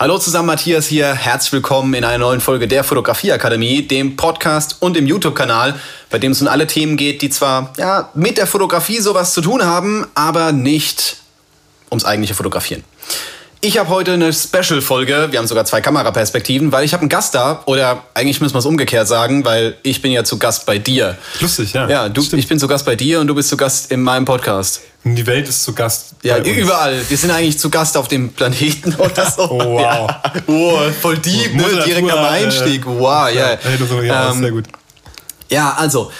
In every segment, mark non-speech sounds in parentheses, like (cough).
Hallo zusammen, Matthias hier. Herzlich willkommen in einer neuen Folge der Fotografieakademie, dem Podcast und dem YouTube-Kanal, bei dem es um alle Themen geht, die zwar ja, mit der Fotografie sowas zu tun haben, aber nicht ums eigentliche Fotografieren. Ich habe heute eine Special-Folge. Wir haben sogar zwei Kameraperspektiven, weil ich habe einen Gast da. Oder eigentlich müssen wir es umgekehrt sagen, weil ich bin ja zu Gast bei dir. Lustig, ja. Ja, du, ich bin zu Gast bei dir und du bist zu Gast in meinem Podcast. Die Welt ist zu Gast. Ja, überall. Wir sind eigentlich zu Gast auf dem Planeten oder (laughs) so. Oh, wow. Ja. Oh, voll deep, ne? Direkt am Einstieg. Wow, ja. Hey, das ist ja, Ähm, sehr gut. Ja, also,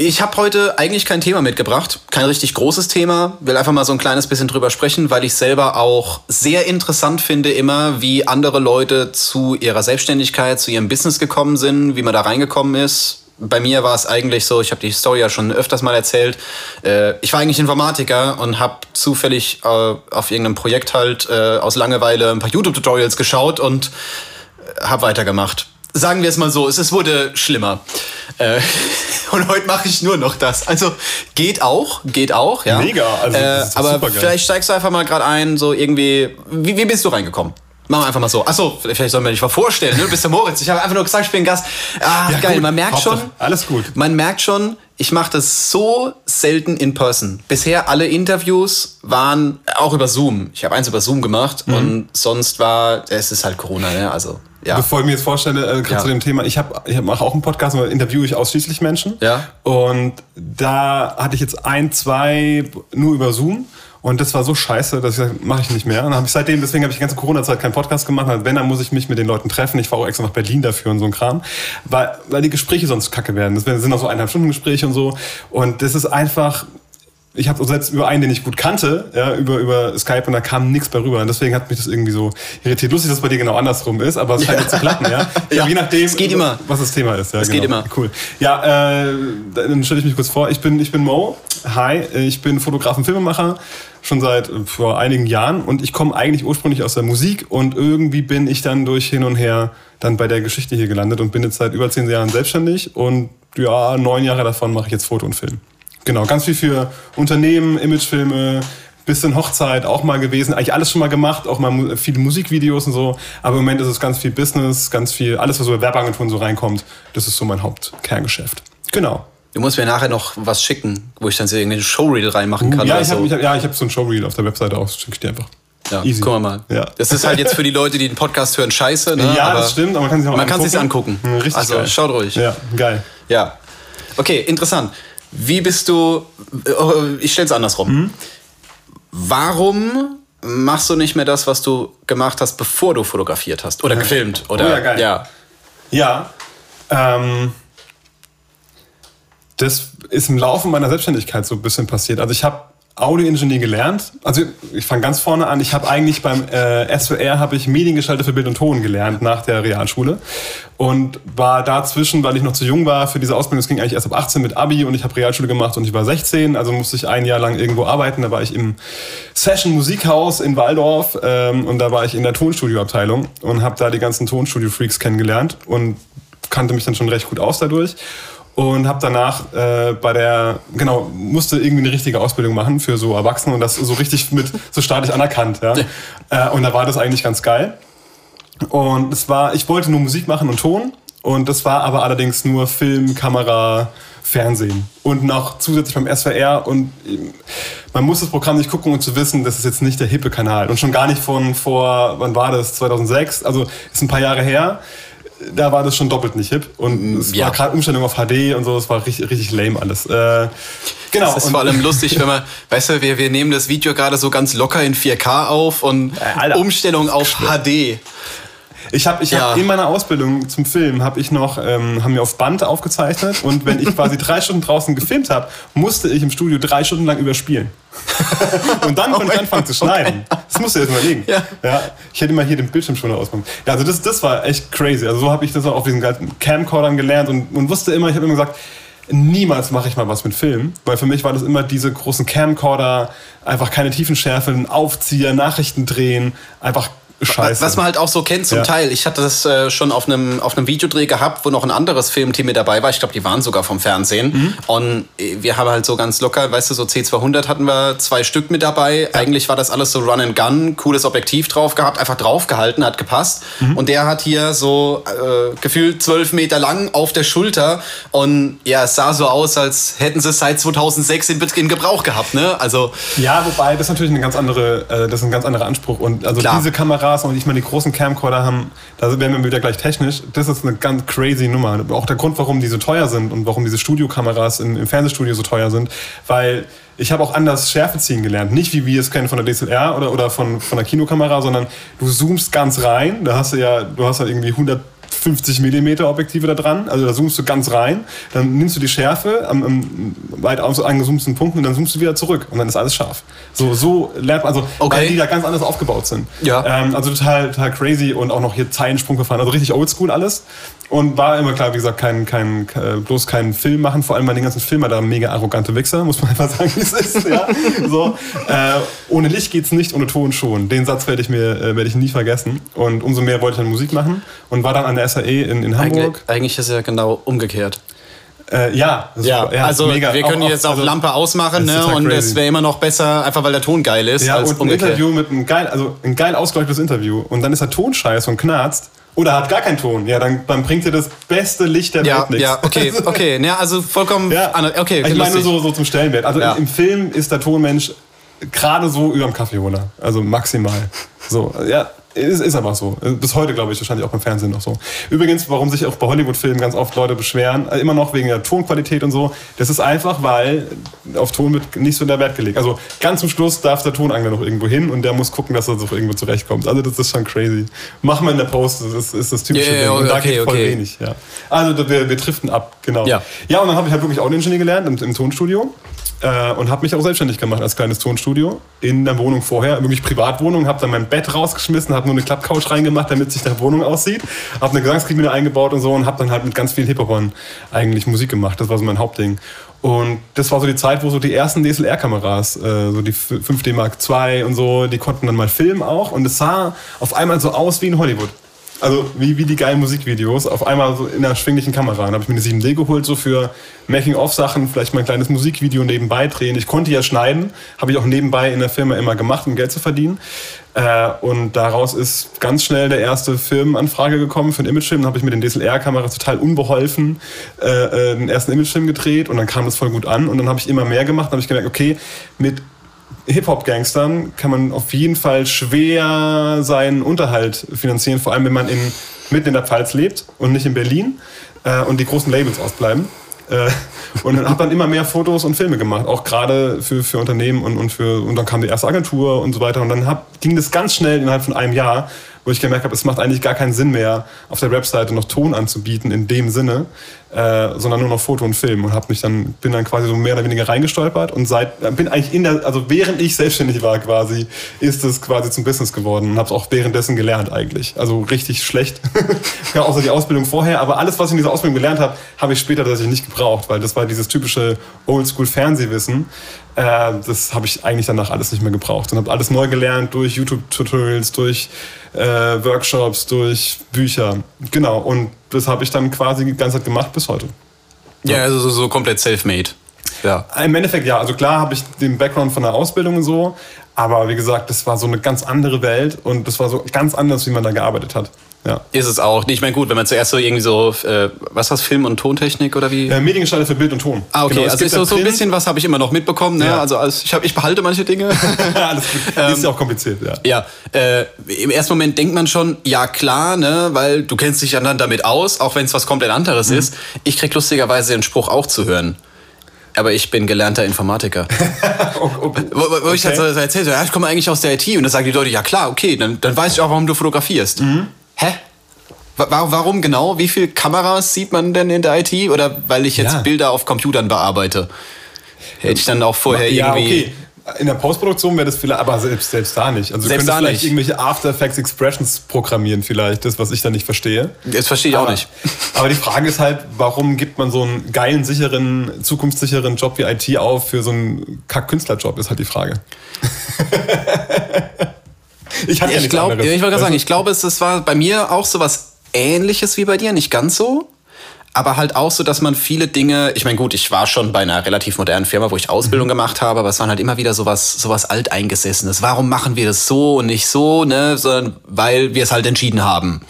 ich habe heute eigentlich kein Thema mitgebracht, kein richtig großes Thema, will einfach mal so ein kleines bisschen drüber sprechen, weil ich selber auch sehr interessant finde immer, wie andere Leute zu ihrer Selbstständigkeit, zu ihrem Business gekommen sind, wie man da reingekommen ist. Bei mir war es eigentlich so, ich habe die Story ja schon öfters mal erzählt. Äh, ich war eigentlich Informatiker und habe zufällig äh, auf irgendeinem Projekt halt äh, aus Langeweile ein paar YouTube-Tutorials geschaut und habe weitergemacht. Sagen wir es mal so, es, es wurde schlimmer. Äh, (laughs) und heute mache ich nur noch das. Also geht auch, geht auch, ja. Mega, also doch aber vielleicht steigst du einfach mal gerade ein, so irgendwie. Wie, wie bist du reingekommen? Machen wir einfach mal so. Achso, vielleicht sollen wir dich mal vorstellen, ne? Du bist der Moritz. Ich habe einfach nur gesagt, ich bin Gast. Ah, Ja, geil. gut. Man merkt Hauptsache, schon. alles gut. Man merkt schon, ich mache das so selten in person. Bisher alle Interviews waren auch über Zoom. Ich habe eins über Zoom gemacht Mhm. und sonst war, es ist halt Corona, ne? Also, ja. Bevor ich mir jetzt vorstelle, äh, gerade Ja. zu dem Thema, ich, hab, ich mache auch einen Podcast, da interviewe ich ausschließlich Menschen. Ja. Und da hatte ich jetzt ein, zwei nur über Zoom. Und das war so scheiße, dass ich gesagt mache ich nicht mehr. Und habe ich seitdem, deswegen habe ich die ganze Corona-Zeit keinen Podcast gemacht. Also wenn, dann muss ich mich mit den Leuten treffen. Ich fahre auch extra nach Berlin dafür und so ein Kram. Weil, weil die Gespräche sonst kacke werden. Das sind auch so eineinhalb Stunden Gespräche und so. Und das ist einfach, ich habe selbst über einen, den ich gut kannte, ja, über, über Skype und da kam nichts bei rüber. Und deswegen hat mich das irgendwie so irritiert. Lustig, dass es bei dir genau andersrum ist, aber es scheint (laughs) jetzt zu klappen, ja. Ja, je nachdem, es geht immer. was das Thema ist. Ja, Es genau. geht immer. Cool. Ja, äh, dann stelle ich mich kurz vor. Ich bin, ich bin Mo. Hi, ich bin Fotograf und Filmemacher schon seit äh, vor einigen Jahren und ich komme eigentlich ursprünglich aus der Musik und irgendwie bin ich dann durch hin und her dann bei der Geschichte hier gelandet und bin jetzt seit über zehn Jahren selbstständig und ja, neun Jahre davon mache ich jetzt Foto und Film. Genau, ganz viel für Unternehmen, Imagefilme, bisschen Hochzeit auch mal gewesen, eigentlich alles schon mal gemacht, auch mal viele Musikvideos und so. Aber im Moment ist es ganz viel Business, ganz viel, alles, was so bei Werbeagenturen so reinkommt, das ist so mein Hauptkerngeschäft. Genau. Du musst mir nachher noch was schicken, wo ich dann so irgendeinen Showreel reinmachen kann. Uh, ja, oder ich so. habe hab, ja, ich hab so ein Showreel auf der Webseite aus, schicke ich dir einfach. Ja, Easy. wir mal. Ja. Das ist halt jetzt für die Leute, die den Podcast hören, scheiße. Ne? Ja, aber das stimmt, aber man kann sich auch Man kann angucken. sich angucken. Richtig also geil. schaut ruhig. Ja, geil. Ja. Okay, interessant. Wie bist du. äh, Ich stell's andersrum. Mhm. Warum machst du nicht mehr das, was du gemacht hast, bevor du fotografiert hast? Oder gefilmt? Oder, Oh ja, geil. Ja. Ja, ähm, das ist im Laufe meiner Selbstständigkeit so ein bisschen passiert. Also ich habe Audioingenieur gelernt. Also ich fange ganz vorne an. Ich habe eigentlich beim äh, SWR habe ich Mediengestalter für Bild und Ton gelernt nach der Realschule und war dazwischen, weil ich noch zu jung war für diese Ausbildung. Es ging eigentlich erst ab 18 mit Abi und ich habe Realschule gemacht und ich war 16. Also musste ich ein Jahr lang irgendwo arbeiten. Da war ich im Session Musikhaus in Waldorf ähm, und da war ich in der Tonstudioabteilung und habe da die ganzen Tonstudio-Freaks kennengelernt und kannte mich dann schon recht gut aus dadurch und habe danach äh, bei der genau musste irgendwie eine richtige Ausbildung machen für so Erwachsene und das so richtig mit so staatlich anerkannt ja. Äh, und da war das eigentlich ganz geil. Und es war ich wollte nur Musik machen und Ton. Und das war aber allerdings nur Film Kamera Fernsehen. Und noch zusätzlich beim SWR und ähm, man muss das Programm nicht gucken, um zu wissen, das ist jetzt nicht der hippe Kanal. Und schon gar nicht von vor wann war das? 2006 also ist ein paar Jahre her da war das schon doppelt nicht hip. Und es ja. war gerade Umstellung auf HD und so, das war richtig, richtig lame alles. Äh, genau. Das ist vor allem (laughs) lustig, wenn man, weißt du, wir, wir nehmen das Video gerade so ganz locker in 4K auf und Alter. Umstellung auf HD. Ich habe ich Ja. hab in meiner Ausbildung zum Film habe ich noch ähm, haben wir auf Band aufgezeichnet und wenn ich quasi drei Stunden draußen gefilmt habe, musste ich im Studio drei Stunden lang überspielen. (laughs) und dann konnte ich anfangen zu schneiden. Das musst du jetzt überlegen. Ja. Ja, ich hätte mal hier den Bildschirmschoner ausmachen. Ja, also das, das war echt crazy. Also so habe ich das auch auf diesen ganzen Camcordern gelernt und, und wusste immer, ich habe immer gesagt, niemals mache ich mal was mit Film, weil für mich war das immer diese großen Camcorder, einfach keine Tiefenschärfe, ein Aufzieher, Nachrichten drehen, einfach scheiße. Was man halt auch so kennt zum Ja. Teil. Ich hatte das äh, schon auf einem auf einem Videodreh gehabt, wo noch ein anderes Filmteam mit dabei war. Ich glaube, die waren sogar vom Fernsehen. Mhm. Und äh, wir haben halt so ganz locker, weißt du, so C200 hatten wir zwei Stück mit dabei. Eigentlich war das alles so Run and Gun, cooles Objektiv drauf gehabt, einfach draufgehalten, hat gepasst. Mhm. Und der hat hier so äh, gefühlt zwölf Meter lang auf der Schulter. Und ja, es sah so aus, als hätten sie es seit 2006 in, in Gebrauch gehabt. Ne? Also Ja, wobei, das ist natürlich eine ganz andere, äh, das ist ein ganz anderer Anspruch. Und also Klar. diese Kameras und ich meine, die großen Camcorder haben, da werden wir wieder gleich technisch, das ist eine ganz crazy Nummer. Auch der Grund, warum die so teuer sind und warum diese Studiokameras im, im Fernsehstudio so teuer sind, weil ich habe auch anders Schärfe ziehen gelernt. Nicht wie wir es kennen von der DSLR oder, oder von, von der Kinokamera, sondern du zoomst ganz rein. Da hast du ja, du hast ja irgendwie 100 50 mm Objektive da dran, also da zoomst du ganz rein, dann nimmst du die Schärfe am, am weit angezoomten Punkten und dann zoomst du wieder zurück und dann ist alles scharf. So, so lernt man, also Okay. weil die da ganz anders aufgebaut sind. Ja. Ähm, also total, total crazy und auch noch hier Zeilensprung verfahren, also richtig oldschool alles. Und war immer klar, wie gesagt, kein, kein, äh, bloß keinen Film machen, vor allem bei den ganzen Filmen da mega arrogante Wichser, muss man (laughs) einfach sagen, wie es ist. Ja? So, äh, ohne Licht geht's nicht, ohne Ton schon. Den Satz werde ich mir äh, werde ich nie vergessen. Und umso mehr wollte ich dann Musik machen und war dann an der SAE in, in Hamburg. eigentlich ist es ja genau umgekehrt. Äh, ja, Ja, war- also mega. wir können Auch- jetzt auch also- Lampe ausmachen ne? total und crazy. es wäre immer noch besser, einfach weil der Ton geil ist, Ja, und ein umgekehrt. Interview mit einem geil, also ein geil ausgeleuchtetes Interview und dann ist der Ton scheiße und knarzt oder hat gar keinen Ton. Ja, dann, dann bringt dir das beste Licht der Ja, Welt nichts. ja, okay, (laughs) okay, ja, also vollkommen, Ja. ander- okay, ich meine nur so, so zum Stellenwert. Also Ja. im Film ist der Tonmensch gerade so über dem Kaffeeholer. Also maximal. So, ja. Ist, ist aber so. Bis heute, glaube ich, wahrscheinlich auch beim Fernsehen noch so. Übrigens, warum sich auch bei Hollywood-Filmen ganz oft Leute beschweren, äh, immer noch wegen der Tonqualität und so, das ist einfach, weil auf Ton wird nicht so der Wert gelegt. Also ganz zum Schluss darf der Tonangler noch irgendwo hin und der muss gucken, dass er so irgendwo zurechtkommt. Also das ist schon crazy. Machen wir in der Post, das ist, ist das typische Ja, ja, Ding. Und da okay, geht voll okay. wenig. Ja. Also wir, wir driften ab, genau. Ja. Ja, und dann habe ich halt wirklich Audioingenieur gelernt im, im Tonstudio äh, und habe mich auch selbstständig gemacht als kleines Tonstudio in der Wohnung vorher, wirklich Privatwohnung, habe dann mein Bett rausgeschmissen, habe nur eine Klappcouch reingemacht, damit sich die Wohnung aussieht, habe eine Gesangskabine eingebaut und so und habe dann halt mit ganz vielen Hip-Hopern eigentlich Musik gemacht. Das war so mein Hauptding. Und das war so die Zeit, wo so die ersten DSLR-Kameras, äh, so die 5D Mark II und so, die konnten dann mal filmen auch und es sah auf einmal so aus wie in Hollywood. Also wie, wie die geilen Musikvideos, auf einmal so in einer schwinglichen Kamera. Dann habe ich mir eine 7D geholt, so für Making-of-Sachen, vielleicht mal ein kleines Musikvideo nebenbei drehen. Ich konnte ja schneiden, habe ich auch nebenbei in der Firma immer gemacht, um Geld zu verdienen. Äh, und daraus ist ganz schnell der erste Firmenanfrage gekommen für einen Imagefilm. Dann habe ich mit den DSLR-Kameras total unbeholfen äh, äh, den ersten Imagefilm gedreht und dann kam das voll gut an. Und dann habe ich immer mehr gemacht. Dann habe ich gemerkt, okay, mit Hip-Hop-Gangstern kann man auf jeden Fall schwer seinen Unterhalt finanzieren, vor allem wenn man in, mitten in der Pfalz lebt und nicht in Berlin äh, und die großen Labels ausbleiben. Äh, und dann immer mehr Fotos und Filme gemacht, auch gerade für, für Unternehmen und, und, für, und dann kam die erste Agentur und so weiter. Und dann hab, ging das ganz schnell innerhalb von einem Jahr, wo ich gemerkt habe, es macht eigentlich gar keinen Sinn mehr, auf der Webseite noch Ton anzubieten in dem Sinne, äh, sondern nur noch Foto und Film und hab mich dann bin dann quasi so mehr oder weniger reingestolpert und seit äh, bin eigentlich in der also während ich selbstständig war quasi ist es quasi zum Business geworden und habe es auch währenddessen gelernt eigentlich. Also richtig schlecht. (laughs) Ja, außer die Ausbildung vorher aber alles was ich in dieser Ausbildung gelernt habe habe ich später tatsächlich nicht gebraucht weil das war dieses typische Oldschool Fernsehwissen. Äh, das habe ich eigentlich danach alles nicht mehr gebraucht und habe alles neu gelernt durch YouTube Tutorials durch äh, Workshops durch Bücher. Genau und das habe ich dann quasi die ganze Zeit gemacht bis heute. Ja, also so, so komplett self-made. Ja. Im Endeffekt ja, also klar habe ich den Background von der Ausbildung und so, aber wie gesagt, das war so eine ganz andere Welt und das war so ganz anders, wie man da gearbeitet hat. Ja. Ist es auch. Ich meine, gut, wenn man zuerst so irgendwie so, äh, was war's, Film- und Tontechnik oder wie? Äh, Mediengestalter für Bild und Ton. Ah, okay, Genau, also ist so, so ein bisschen was habe ich immer noch mitbekommen. Ne? Ja. Also als, ich, hab, ich behalte manche Dinge. (laughs) Alles gut. (laughs) ist ja auch kompliziert, ja. Ja, äh, im ersten Moment denkt man schon, ja klar, ne, weil du kennst dich ja dann damit aus, auch wenn es was komplett anderes Mhm. ist. Ich krieg lustigerweise den Spruch auch zu hören. Aber ich bin gelernter Informatiker. (laughs) Oh, oh, Wo, wo ich dann so erzählt so, ja, ich komme eigentlich aus der IT und dann sagen die Leute, ja klar, okay, dann, dann weiß ich auch, warum du fotografierst. Mhm. Hä? Wa- wa- Warum genau? Wie viele Kameras sieht man denn in der IT? Oder weil ich jetzt Ja. Bilder auf Computern bearbeite? Hätte ich dann auch vorher ja, irgendwie. okay. In der Postproduktion wäre das vielleicht, aber selbst, selbst da nicht. Also du Selbst könntest da vielleicht nicht. irgendwelche After Effects Expressions programmieren vielleicht, das, was ich da nicht verstehe. Das verstehe ich auch aber, nicht. (laughs) Aber die Frage ist halt, warum gibt man so einen geilen, sicheren, zukunftssicheren Job wie IT auf für so einen Kack-Künstlerjob, ist halt die Frage. (laughs) Ich hatte ja ich glaube, anderes. ich wollte gerade sagen, ich glaube, es, es war bei mir auch so was ähnliches wie bei dir, nicht ganz so. Aber halt auch so, dass man viele Dinge, ich meine, gut, ich war schon bei einer relativ modernen Firma, wo ich Ausbildung Mhm. gemacht habe, aber es waren halt immer wieder sowas, sowas Alteingesessenes. Warum machen wir das so und nicht so, ne? Sondern weil wir es halt entschieden haben.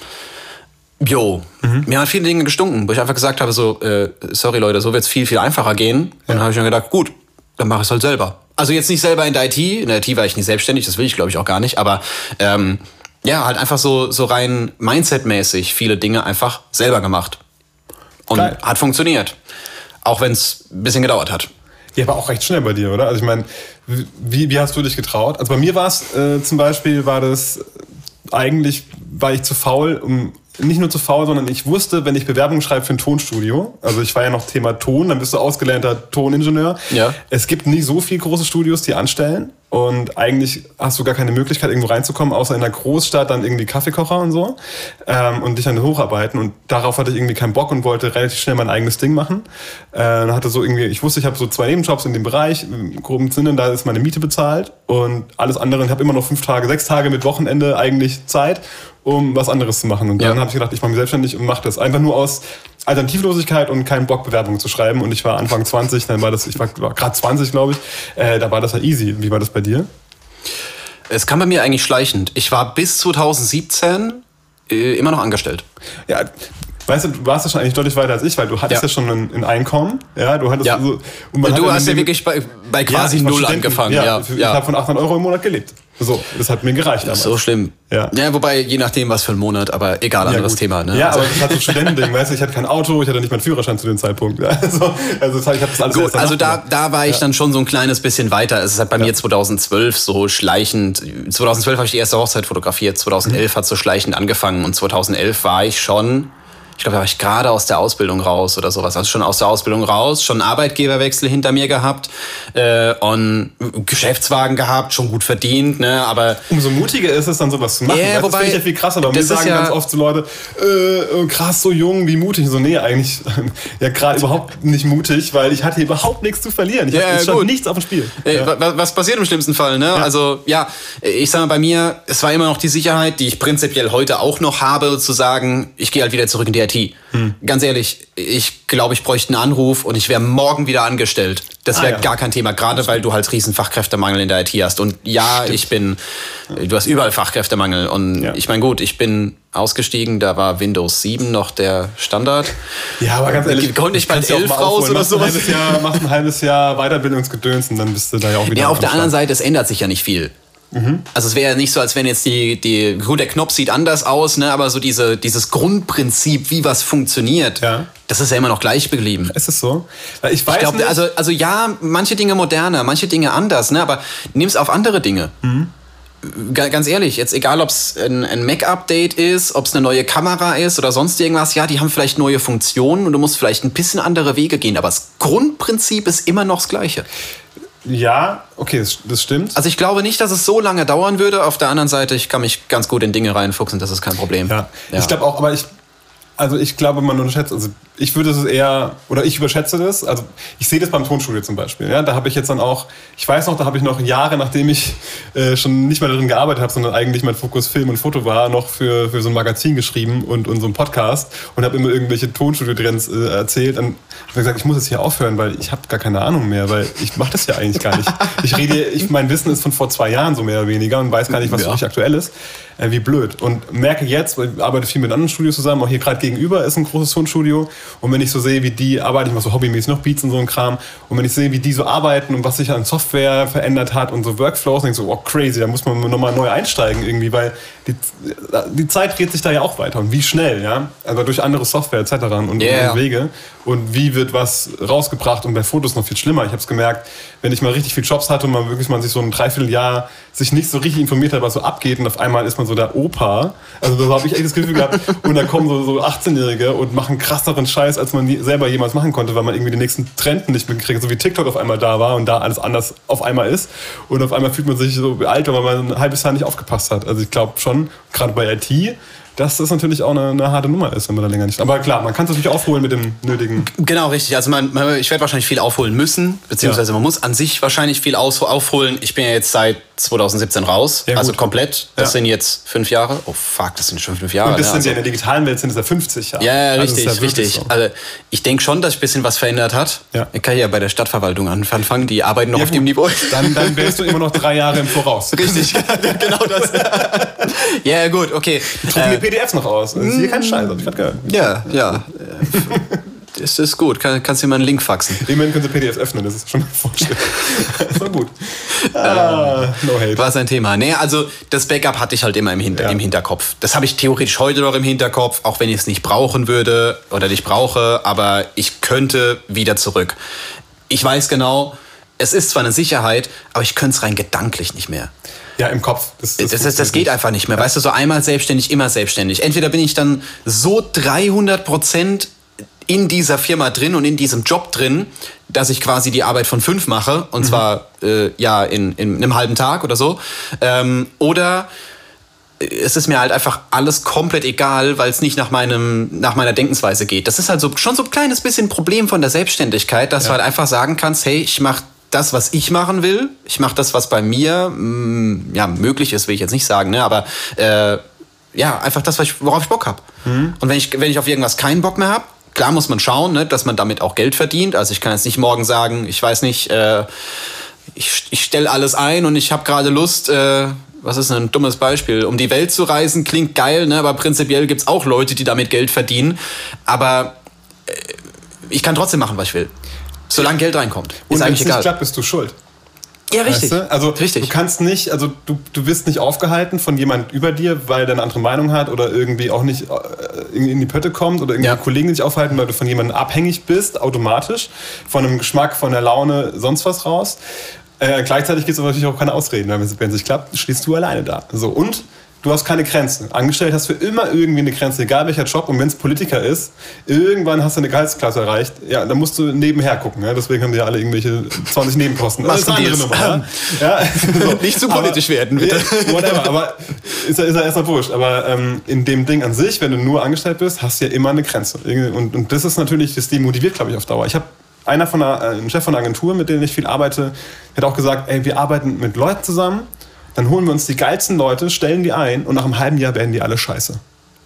Jo, Mhm. mir haben viele Dinge gestunken, wo ich einfach gesagt habe, so, äh, sorry Leute, so wird's viel, viel einfacher gehen. Und dann habe ich mir gedacht, gut, dann mache ich es halt selber. Also jetzt nicht selber in der IT, in der IT war ich nicht selbstständig, das will ich glaube ich auch gar nicht, aber ähm, ja, halt einfach so, so rein Mindset-mäßig viele Dinge einfach selber gemacht. Und Geil. hat funktioniert. Auch wenn es ein bisschen gedauert hat. Ja, aber auch recht schnell bei dir, oder? Also ich meine, wie, wie hast du dich getraut? Also bei mir war es äh, zum Beispiel, war das eigentlich, war ich zu faul, um nicht nur zu faul, sondern ich wusste, wenn ich Bewerbung schreibe für ein Tonstudio, also ich war ja noch Thema Ton, dann bist du ausgelernter Toningenieur. Ja. Es gibt nicht so viele große Studios, die anstellen. Und eigentlich hast du gar keine Möglichkeit, irgendwo reinzukommen, außer in einer Großstadt dann irgendwie Kaffeekocher und so. Ähm, und dich dann hocharbeiten. Und darauf hatte ich irgendwie keinen Bock und wollte relativ schnell mein eigenes Ding machen. Äh, dann hatte so irgendwie, ich wusste, ich habe so zwei Nebenjobs in dem Bereich, im groben Sinne, da ist meine Miete bezahlt und alles andere. Ich habe immer noch fünf Tage, sechs Tage mit Wochenende eigentlich Zeit, um was anderes zu machen. Und dann Ja. habe ich gedacht, ich mache mich selbstständig und mache das. Einfach nur aus Alternativlosigkeit und keinen Bock, Bewerbungen zu schreiben. Und ich war Anfang 20, dann war das, ich war, war gerade 20, glaube ich, äh, da war das ja easy. Wie war das bei dir? Es kam bei mir eigentlich schleichend. Ich war bis 2017 äh, immer noch angestellt. Ja, weißt du, du warst ja schon eigentlich deutlich weiter als ich, weil du hattest ja, Ja. schon ein, ein Einkommen. Ja, du hattest Ja. so, und man hat du hast ja wirklich bei, bei Ja, quasi ich null angefangen. Ja, Ja, ich ja. habe von 800 Euro im Monat gelebt. So, das hat mir gereicht damals. So schlimm. Ja. ja, wobei je nachdem, was für ein Monat, aber egal, anderes gut. Thema. Ne? Ja, Also- aber das hat so ein Studentending, (laughs) weißt du, ich hatte kein Auto, ich hatte nicht meinen Führerschein zu dem Zeitpunkt. Ja, (laughs) Also, also ich habe das alles Gut, also da, da war ich dann schon so ein kleines bisschen weiter. Es ist halt bei mir 2012 so schleichend. 2012 habe ich die erste Hochzeit fotografiert. 2011 hat so schleichend angefangen und 2011 war ich schon, ich glaube, da war ich gerade aus der Ausbildung raus oder sowas. Also schon aus der Ausbildung raus, schon Arbeitgeberwechsel hinter mir gehabt äh, und einen Geschäftswagen gehabt, schon gut verdient, ne? Aber Umso mutiger ist es dann sowas zu machen. Ja, du, wobei, das finde ich ja viel krasser. Aber mir ist sagen ja- ganz oft so Leute, äh, krass, so jung, wie mutig. So, nee, eigentlich (laughs) ja gerade überhaupt nicht mutig, weil ich hatte überhaupt nichts zu verlieren. Ich Ja, hatte, ja, gut. nichts auf dem Spiel. Äh, ja. wa- Was passiert im schlimmsten Fall, ne? Also, ja, ich sag mal, bei mir, es war immer noch die Sicherheit, die ich prinzipiell heute auch noch habe, zu sagen, ich gehe halt wieder zurück in die IT. Hm. Ganz ehrlich, ich glaube, ich bräuchte einen Anruf und ich wäre morgen wieder angestellt. Das Ah, wäre ja. gar kein Thema, gerade weil du halt riesen Fachkräftemangel in der IT hast. Und ja, ich bin, du hast überall Fachkräftemangel. Und Ja. ich meine, gut, ich bin ausgestiegen, da war Windows 7 noch der Standard. Ja, aber ganz ehrlich, Kommt nicht bald kannst du auch 11 mal raus oder sowas? halbes Jahr, machst ein halbes Jahr Weiterbildungsgedöns und dann bist du da ja auch wieder Ja, auf der anderen. Seite, es ändert sich ja nicht viel. Mhm. Also es wäre ja nicht so, als wenn jetzt die, die, gut, der Knopf sieht anders aus, ne, aber so diese, dieses Grundprinzip, wie was funktioniert, Ja. das ist ja immer noch gleich geblieben. Ist es so? Weil ich weiß Ich glaube, nicht, also, also ja, manche Dinge moderner, manche Dinge anders, ne, aber nimm's auf andere Dinge. Mhm. Ga- Ganz ehrlich, jetzt egal, ob es ein, ein Mac-Update ist, ob es eine neue Kamera ist oder sonst irgendwas, ja, die haben vielleicht neue Funktionen und du musst vielleicht ein bisschen andere Wege gehen, aber das Grundprinzip ist immer noch das gleiche. Ja, okay, das, stimmt. Also ich glaube nicht, dass es so lange dauern würde. Auf der anderen Seite, ich kann mich ganz gut in Dinge reinfuchsen, das ist kein Problem. Ja, ich glaube auch, aber ich, also ich glaube, man unterschätzt, also ich würde es eher, oder ich überschätze das, also ich sehe das beim Tonstudio zum Beispiel, ja, da habe ich jetzt dann auch, ich weiß noch, da habe ich noch Jahre, nachdem ich äh, schon nicht mehr darin gearbeitet habe, sondern eigentlich mein Fokus Film und Foto war, noch für, für so ein Magazin geschrieben und, und so einen Podcast und habe immer irgendwelche Tonstudio-Trends äh, erzählt und habe gesagt, ich muss jetzt hier aufhören, weil ich habe gar keine Ahnung mehr, weil ich mache das ja eigentlich gar nicht. Ich rede, ich, mein Wissen ist von vor zwei Jahren so mehr oder weniger und weiß gar nicht, was Ja. wirklich aktuell ist. Äh, wie blöd. Und merke jetzt, weil ich arbeite viel mit anderen Studios zusammen, auch hier gerade gegenüber ist ein großes Tonstudio. Und wenn ich so sehe, wie die arbeiten, ich mache so hobbymäßig noch Beats und so ein Kram. Und wenn ich sehe, wie die so arbeiten und was sich an Software verändert hat und so Workflows, denke ich so, oh crazy, da muss man nochmal neu einsteigen irgendwie, weil die, die Zeit dreht sich da ja auch weiter. Und wie schnell, ja? Also durch andere Software etc. und, Yeah. Wege. Und wie wird was rausgebracht und bei Fotos noch viel schlimmer. Ich habe es gemerkt, wenn ich mal richtig viel Jobs hatte und man wirklich mal sich so ein Dreivierteljahr sich nicht so richtig informiert hat, was so abgeht und auf einmal ist man so der Opa. Also da habe ich echt das Gefühl gehabt. (laughs) Und da kommen so, so 18-Jährige und machen krasseren Scheiß, als man selber jemals machen konnte, weil man irgendwie den nächsten Trend nicht mitkriegt. So wie TikTok auf einmal da war und da alles anders auf einmal ist. Und auf einmal fühlt man sich so alt, weil man ein halbes Jahr nicht aufgepasst hat. Also ich glaube schon, gerade bei IT, dass das natürlich auch eine, eine harte Nummer ist, wenn man da länger nicht. Aber klar, man kann es natürlich aufholen mit dem nötigen. Genau, richtig. Also man, man, ich werde wahrscheinlich viel aufholen müssen, beziehungsweise man muss an sich wahrscheinlich viel aufholen. Ich bin ja jetzt seit 2017 raus, Ja, also komplett. Das Ja. sind jetzt fünf Jahre. Oh fuck, das sind schon fünf Jahre. Und das ne? sind also, ja in der digitalen Welt sind es ja 50 Jahre. ja, ja, Also richtig, wirklich richtig. so. Also ich denke schon, dass sich ein bisschen was verändert hat. Ja. Ich kann ja bei der Stadtverwaltung anfangen, die arbeiten noch auf dem. Niveau. Dann, dann wärst du immer noch drei Jahre im Voraus. (laughs) Richtig, (laughs) genau das. ja, gut, okay. Drucken Äh, die PDFs noch aus. Das ist hier kein Scheiß, hab ich grad gehört. ja, ja. (laughs) Das ist gut. Kann, kannst du mir einen Link faxen. Immerhin können sie PDFs öffnen, das ist schon mal vorstellen. so (laughs) gut. Ah, no hate. War sein Thema. Nee, also das Backup hatte ich halt immer im, Hinter Ja. im Hinterkopf. Das habe ich theoretisch heute noch im Hinterkopf, auch wenn ich es nicht brauchen würde oder nicht brauche, aber ich könnte wieder zurück. Ich weiß genau, es ist zwar eine Sicherheit, aber ich könnte es rein gedanklich nicht mehr. Ja, im Kopf. Das, Das, das, das geht einfach nicht mehr. Weißt du, so einmal selbstständig, immer selbstständig. Entweder bin ich dann so 300 Prozent in dieser Firma drin und in diesem Job drin, dass ich quasi die Arbeit von fünf mache und zwar äh, ja in, in einem halben Tag oder so. Ähm, oder es ist mir halt einfach alles komplett egal, weil es nicht nach, meinem, nach meiner Denkensweise geht. Das ist halt so, schon so ein kleines bisschen Problem von der Selbstständigkeit, dass du halt einfach sagen kannst, hey, ich mache das, was ich machen will. Ich mache das, was bei mir mm, ja, möglich ist, will ich jetzt nicht sagen, ne? aber äh, ja, einfach das, ich, worauf ich Bock habe. Und wenn ich, wenn ich auf irgendwas keinen Bock mehr habe, klar muss man schauen, ne, dass man damit auch Geld verdient. Also ich kann jetzt nicht morgen sagen, ich weiß nicht, äh, ich, ich stelle alles ein und ich habe gerade Lust, äh, was ist ein dummes Beispiel, um die Welt zu reisen, klingt geil, ne? aber prinzipiell gibt es auch Leute, die damit Geld verdienen. Aber äh, ich kann trotzdem machen, was ich will. Solange Geld reinkommt. Und Ist wenn es nicht klappt, bist du schuld. Ja, richtig. Weißt du? Also richtig. du kannst nicht, also du, du wirst nicht aufgehalten von jemand über dir, weil der eine andere Meinung hat oder irgendwie auch nicht äh, irgendwie in die Pötte kommt oder irgendwie Ja. Kollegen dich aufhalten, weil du von jemandem abhängig bist, automatisch, von einem Geschmack, von der Laune, sonst was raus. Äh, gleichzeitig gibt es aber natürlich auch keine Ausreden, weil wenn es- wenn es nicht klappt, stehst du alleine da. So, und du hast keine Grenzen. Angestellt hast du immer irgendwie eine Grenze, egal welcher Job. Und wenn es Politiker ist, irgendwann hast du eine Gehaltsklasse erreicht, ja, dann musst du nebenher gucken. Ja? Deswegen haben die ja alle irgendwelche 20 Nebenkosten. Das ist eine andere. Nummer. Ja? (laughs) So. (laughs) Nicht zu politisch werden, bitte. Whatever, aber ist ja, ist ja erstmal wurscht. Aber ähm, in dem Ding an sich, wenn du nur angestellt bist, hast du ja immer eine Grenze. Und, und das ist natürlich, das demotiviert, glaube ich, auf Dauer. Ich habe einer von einer, äh, ein Chef von einer Agentur, mit dem ich viel arbeite, hat auch gesagt, ey, wir arbeiten mit Leuten zusammen, dann holen wir uns die geilsten Leute, stellen die ein und nach einem halben Jahr werden die alle scheiße.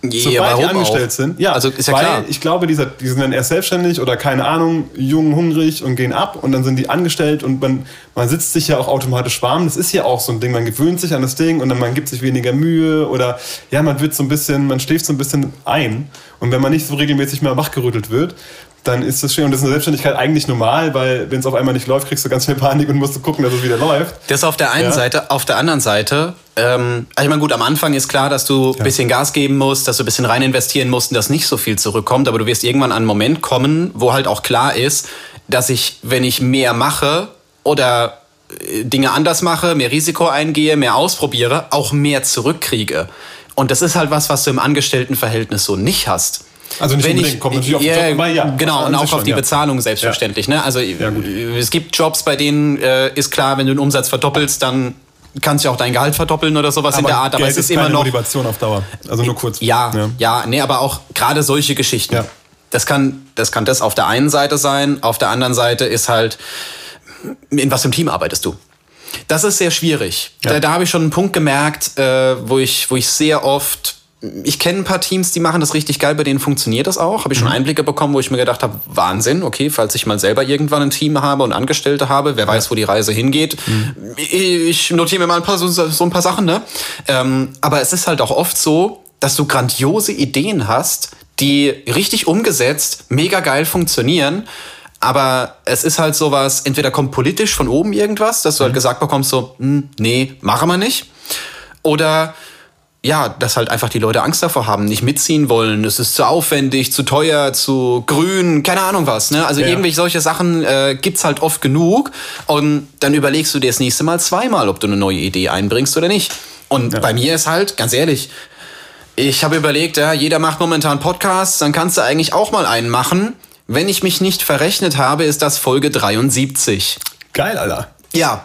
Sobald warum die auch? angestellt sind, ja, Also ist ja weil klar. ich glaube, die sind dann erst selbstständig oder keine Ahnung, jung, hungrig und gehen ab und dann sind die angestellt und man, man sitzt sich ja auch automatisch warm. Das ist ja auch so ein Ding, man gewöhnt sich an das Ding und dann man gibt sich weniger Mühe oder ja, man wird so ein bisschen, man schläft so ein bisschen ein und wenn man nicht so regelmäßig mehr wachgerüttelt wird, dann ist das schön und das ist in der Selbstständigkeit eigentlich normal, weil wenn es auf einmal nicht läuft, kriegst du ganz viel Panik und musst du gucken, dass es wieder läuft. Das auf der einen Ja. Seite. Auf der anderen Seite, ähm, also ich meine, gut, am Anfang ist klar, dass du ein bisschen Gas geben musst, dass du ein bisschen rein investieren musst und dass nicht so viel zurückkommt. Aber du wirst irgendwann an einen Moment kommen, wo halt auch klar ist, dass ich, wenn ich mehr mache oder äh, Dinge anders mache, mehr Risiko eingehe, mehr ausprobiere, auch mehr zurückkriege. Und das ist halt was, was du im Angestelltenverhältnis so nicht hast. Also nicht Wenn unbedingt, kommt natürlich auf den ja, Job, aber ja, Genau, und auch auf schon, die ja. Bezahlung selbstverständlich. Ne? Also gut. es gibt Jobs, bei denen äh, ist klar, wenn du den Umsatz verdoppelst, dann kannst du auch dein Gehalt verdoppeln oder sowas in der Art. Aber Geld es ist immer keine noch. Motivation auf Dauer. Also nur kurz. Ja, ja, nee, aber auch gerade solche Geschichten. Ja. Das kann, das kann das auf der einen Seite sein, auf der anderen Seite ist halt, in was einem Team arbeitest du? Das ist sehr schwierig. Ja. Da, da habe ich schon einen Punkt gemerkt, äh, wo, ich, wo ich sehr oft. Ich kenne ein paar Teams, die machen das richtig geil, bei denen funktioniert das auch. Habe ich schon Mhm. Einblicke bekommen, wo ich mir gedacht habe, Wahnsinn, okay, falls ich mal selber irgendwann ein Team habe und Angestellte habe, wer weiß, wo die Reise hingeht. Mhm. Ich notiere mir mal ein paar, so, so ein paar Sachen, ne? Ähm, aber es ist halt auch oft so, dass du grandiose Ideen hast, die richtig umgesetzt, mega geil funktionieren. Aber es ist halt sowas, entweder kommt politisch von oben irgendwas, dass du halt gesagt bekommst, so, hm, nee, machen wir nicht. Oder ja, dass halt einfach die Leute Angst davor haben, nicht mitziehen wollen. Es ist zu aufwendig, zu teuer, zu grün, keine Ahnung was. Ne? Also Ja. irgendwelche solche Sachen äh, gibt's halt oft genug. Und dann überlegst du dir das nächste Mal zweimal, ob du eine neue Idee einbringst oder nicht. Und bei mir ist halt, ganz ehrlich, ich habe überlegt, ja, jeder macht momentan Podcasts, dann kannst du eigentlich auch mal einen machen. Wenn ich mich nicht verrechnet habe, ist das Folge 73. Geil, Alter. Ja.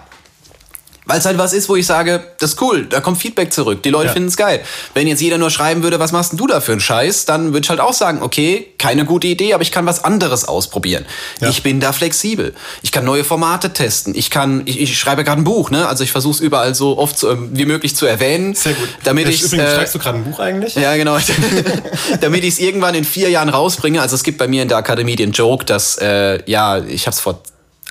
Weil es halt was ist, wo ich sage, das ist cool, da kommt Feedback zurück, die Leute Ja. finden es geil. Wenn jetzt jeder nur schreiben würde, was machst denn du da für einen Scheiß, dann würde ich halt auch sagen, okay, keine gute Idee, aber ich kann was anderes ausprobieren. Ja. Ich bin da flexibel. Ich kann neue Formate testen. Ich kann, ich, ich schreibe gerade ein Buch, ne? Also ich versuche es überall so oft zu, wie möglich zu erwähnen. Sehr gut. Damit Ja, ich Übrigens, schreibst du gerade ein Buch eigentlich? ja, genau. (laughs) Damit ich es irgendwann in vier Jahren rausbringe. Also es gibt bei mir in der Akademie den Joke, dass, äh, ja, ich habe es vor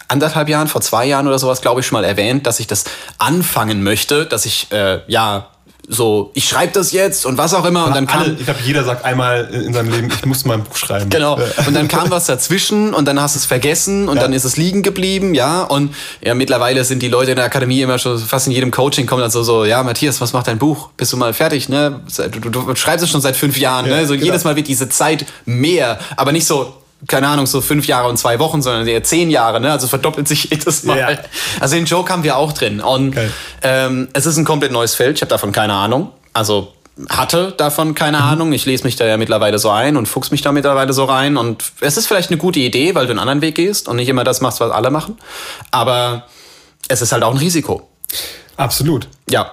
anderthalb Jahren, vor zwei Jahren oder sowas, glaube ich, schon mal erwähnt, dass ich das anfangen möchte, dass ich, äh, ja, so, ich schreibe das jetzt und was auch immer. Und dann kam, Alle, ich glaube, jeder sagt einmal in seinem Leben, ich muss mal ein Buch schreiben. Genau. Und dann kam was dazwischen und dann hast du es vergessen und Ja. dann ist es liegen geblieben, ja. Und ja, mittlerweile sind die Leute in der Akademie immer schon fast in jedem Coaching kommen dann so, so, ja, Matthias, was macht dein Buch? Bist du mal fertig, ne? Du, du, du schreibst es schon seit fünf Jahren, Ja, ne? So genau. jedes Mal wird diese Zeit mehr, aber nicht so, keine Ahnung, so fünf Jahre und zwei Wochen, sondern eher zehn Jahre, ne? Also verdoppelt sich (laughs) jedes Mal. Ja. Also den Joke haben wir auch drin. Und Geil. ähm, es ist ein komplett neues Feld, ich habe davon keine Ahnung. Also hatte davon keine Mhm. Ahnung. Ich lese mich da ja mittlerweile so ein und fuchs mich da mittlerweile so rein. Und es ist vielleicht eine gute Idee, weil du einen anderen Weg gehst und nicht immer das machst, was alle machen. Aber es ist halt auch ein Risiko. Absolut. Ja.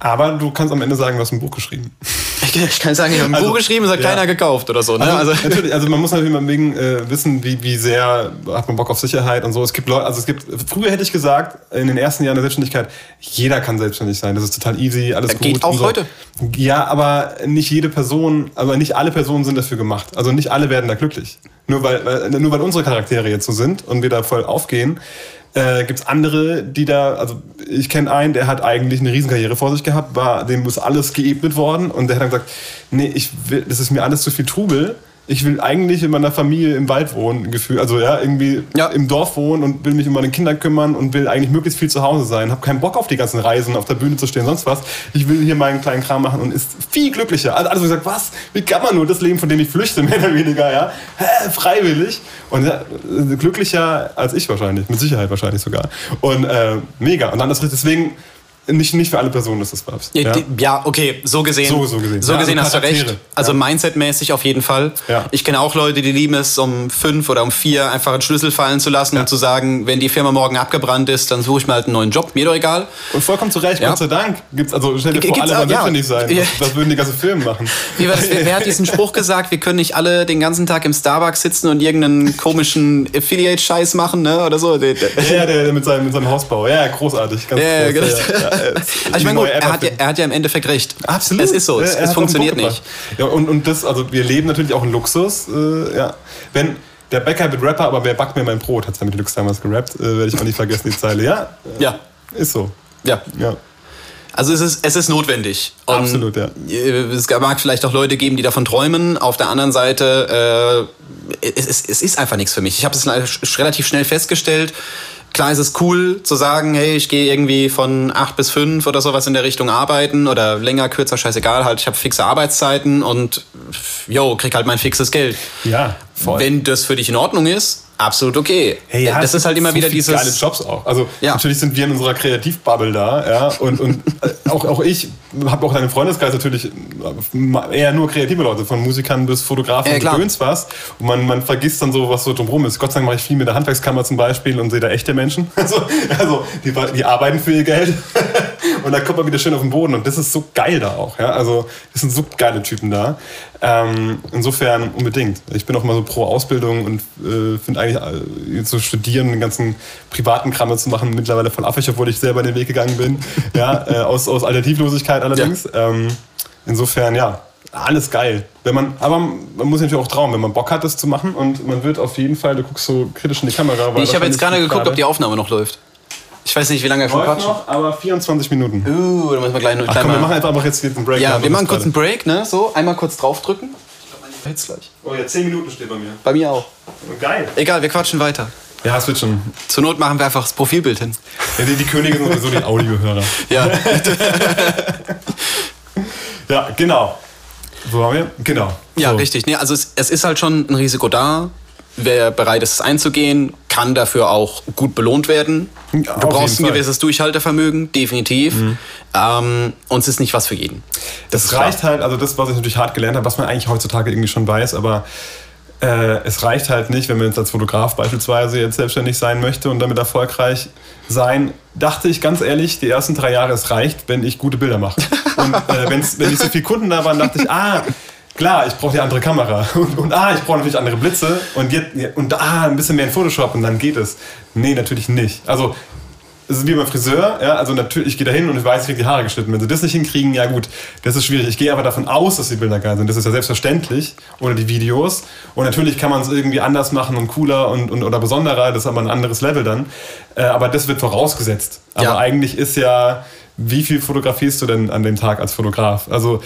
Aber du kannst am Ende sagen, du hast ein Buch geschrieben. Ich, kann sagen, ich habe ein Also, Buch geschrieben, es hat ja. keiner gekauft oder so. Ne? Also, Also, natürlich, also man muss natürlich mal wegen, äh, wissen, wie, wie sehr hat man Bock auf Sicherheit und so. Es gibt Leute, also es gibt, früher hätte ich gesagt, in den ersten Jahren der Selbstständigkeit, jeder kann selbstständig sein. Das ist total easy, alles Das gut. geht auch so. heute. Ja, aber nicht jede Person, aber nicht alle Personen sind dafür gemacht. Also nicht alle werden da glücklich. Nur weil, weil, nur weil unsere Charaktere jetzt so sind und wir da voll aufgehen, äh, gibt's andere, die da, also ich kenne einen, der hat eigentlich eine Riesenkarriere vor sich gehabt, war, dem ist alles geebnet worden und der hat dann gesagt, nee, ich will, das ist mir alles zu viel Trubel. Ich will eigentlich in meiner Familie im Wald wohnen, Gefühl, also ja, irgendwie Ja. im Dorf wohnen und will mich um meine Kinder kümmern und will eigentlich möglichst viel zu Hause sein. Hab keinen Bock auf die ganzen Reisen, auf der Bühne zu stehen, sonst was. Ich will hier meinen kleinen Kram machen und ist viel glücklicher. Also alles so gesagt, was? Wie kann man nur das Leben, von dem ich flüchte, (laughs) mehr oder weniger, ja? Hä, freiwillig. Und ja, äh, glücklicher als ich wahrscheinlich, mit Sicherheit wahrscheinlich sogar. Und äh, mega. Und dann das deswegen nicht, nicht für alle Personen ist das was. ja, ja, okay, so gesehen. So- so gesehen. So Ja, gesehen also hast du recht. Also Ja. Mindset-mäßig auf jeden Fall. Ich kenne auch Leute, die lieben es, um fünf oder um vier einfach einen Schlüssel fallen zu lassen und zu sagen, wenn die Firma morgen abgebrannt ist, dann suche ich mir halt einen neuen Job. Mir doch egal. Und vollkommen zu Recht. Gott sei Dank. Gibt's, also stell dir G- vor, alle auch, ja. selbstständig sein. Ja. Was, was würden die ganzen Firmen machen? (laughs) Das? Wer, wer hat diesen Spruch gesagt? Wir können nicht alle den ganzen Tag im Starbucks sitzen und irgendeinen komischen Affiliate-Scheiß machen, ne? Oder so. Ja, der, der mit, seinem, mit seinem Hausbau. Ja, großartig. Ganz ja, groß, genau. Ja, ja. Also ich meine, gut, er hat, ja, er hat ja im Endeffekt recht. Absolut. Es ist so, es, Ja, es funktioniert nicht. Ja, und, und das, also wir leben natürlich auch in Luxus. Äh, ja. Wenn der Bäcker wird Rapper, aber wer backt mir mein Brot, hat mit Lux damals gerappt, äh, werde ich auch nicht vergessen, die Zeile. Ja, äh, Ja, ist so. ja. Ja. Also es ist, es ist notwendig. Und Absolut, ja. äh, Es mag vielleicht auch Leute geben, die davon träumen. Auf der anderen Seite, äh, es, es, es ist einfach nichts für mich. Ich habe es relativ schnell festgestellt. Klar ist es cool zu sagen, hey, ich gehe irgendwie von acht bis fünf oder sowas in der Richtung arbeiten oder länger, kürzer, scheißegal, halt, ich habe fixe Arbeitszeiten und jo, krieg halt mein fixes Geld. Ja, voll. Wenn das für dich in Ordnung ist, absolut okay. Hey, ja, das ist halt immer so wieder dieses. geile Jobs auch. Also Ja. natürlich sind wir in unserer Kreativbubble da, ja. Und, und äh, auch, auch ich habe auch deinen Freundeskreis natürlich äh, eher nur kreative Leute, von Musikern bis Fotografen Ja, und klar. Gedöns was. Und man, man vergisst dann so, was so drumherum ist. Gott sei Dank mache ich viel mit der Handwerkskammer zum Beispiel und sehe da echte Menschen. (laughs) Also, also die, die arbeiten für ihr Geld. Und da kommt man wieder schön auf den Boden. Und das ist so geil da auch. Ja? Also das sind so geile Typen da. Ähm, insofern unbedingt. Ich bin auch mal so pro Ausbildung und äh, finde eigentlich äh, so studieren, den ganzen privaten Kram zu machen, mittlerweile voll affig, obwohl ich selber den Weg gegangen bin. (laughs) ja, äh, aus, aus Alternativlosigkeit allerdings. Ähm, insofern, ja, alles geil. Wenn man, aber man muss natürlich auch trauen, wenn man Bock hat, das zu machen und man wird auf jeden Fall, du guckst so kritisch in die Kamera. weil ich habe jetzt gerade geguckt, ob die Aufnahme noch läuft. Ich weiß nicht, wie lange wir schon Läuft quatschen. noch, aber 24 Minuten. Uh, da müssen wir gleich, Ach gleich komm, wir machen einfach jetzt einen Break. Ja, wir machen kurz einen. Break, ne? So, einmal kurz draufdrücken. Ich Hits gleich. Oh ja, 10 Minuten steht bei mir. Bei mir auch. Geil. Egal, wir quatschen weiter. Ja, es wird schon. Zur Not machen wir einfach das Profilbild hin. Ja, die, die Könige sind sowieso die (laughs) Audiohörer. Ja. (laughs) Ja, genau. Wo waren wir? Genau. Ja, So. richtig. Nee, also es, es ist halt schon ein Risiko da. Wer bereit ist, es einzugehen, kann dafür auch gut belohnt werden. Ja, du auf brauchst ein Fall. Mhm. gewisses Durchhaltevermögen, definitiv. Ähm, und es ist nicht was für jeden. Das ist reicht halt, also das, was ich natürlich hart gelernt habe, was man eigentlich heutzutage irgendwie schon weiß, aber Äh, es reicht halt nicht, wenn man jetzt als Fotograf beispielsweise jetzt selbstständig sein möchte und damit erfolgreich sein, dachte ich ganz ehrlich, die ersten drei Jahre, es reicht, wenn ich gute Bilder mache. (laughs) Und äh, wenn nicht so viele Kunden da waren, dachte ich, ah, klar, ich brauche die andere Kamera. (laughs) Und, und ah, ich brauche natürlich andere Blitze. Und, jetzt, und ah, ein bisschen mehr in Photoshop und dann geht es. Nee, natürlich nicht. Also es ist wie beim Friseur, ja, also natürlich, ich gehe da hin und ich weiß, ich kriege die Haare geschnitten. Wenn sie das nicht hinkriegen, ja gut, das ist schwierig. Ich gehe aber davon aus, dass die Bilder geil sind. Das ist ja selbstverständlich. Oder die Videos. Und natürlich kann man es irgendwie anders machen und cooler und, und oder besonderer. Das ist aber ein anderes Level dann. Äh, aber das wird vorausgesetzt. Aber ja. eigentlich ist ja, wie viel fotografierst du denn an dem Tag als Fotograf? Also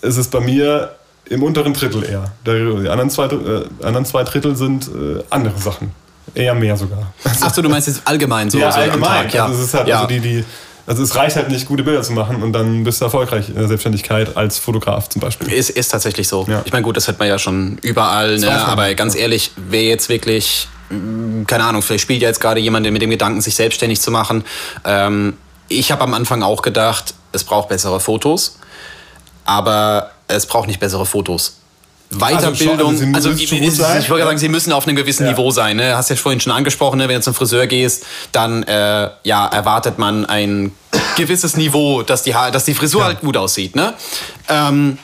es ist bei mir im unteren Drittel eher. Die anderen zwei, äh, anderen zwei Drittel sind äh, andere Sachen. Eher mehr sogar. Also, Ach so, du meinst jetzt allgemein so? Ja, so allgemein. Ja. Also, es halt, ja. also, die, die, also es reicht halt nicht, gute Bilder zu machen und dann bist du erfolgreich in der Selbstständigkeit als Fotograf zum Beispiel. Ist, ist tatsächlich so. Ja. Ich meine, gut, das hört man ja schon überall, ne? aber ganz ehrlich, wer jetzt wirklich, mm, keine Ahnung, vielleicht spielt ja jetzt gerade jemand mit dem Gedanken, sich selbstständig zu machen. Ähm, ich habe am Anfang auch gedacht, es braucht bessere Fotos, aber es braucht nicht bessere Fotos. Weiterbildung, also, also ich, ich, wollte sagen, sie müssen auf einem gewissen ja. Niveau sein. Ne? Hast ja vorhin schon angesprochen, ne? wenn du zum Friseur gehst, dann äh, ja, erwartet man ein gewisses Niveau, dass die, dass die Frisur ja. halt gut aussieht. Ne? Ähm,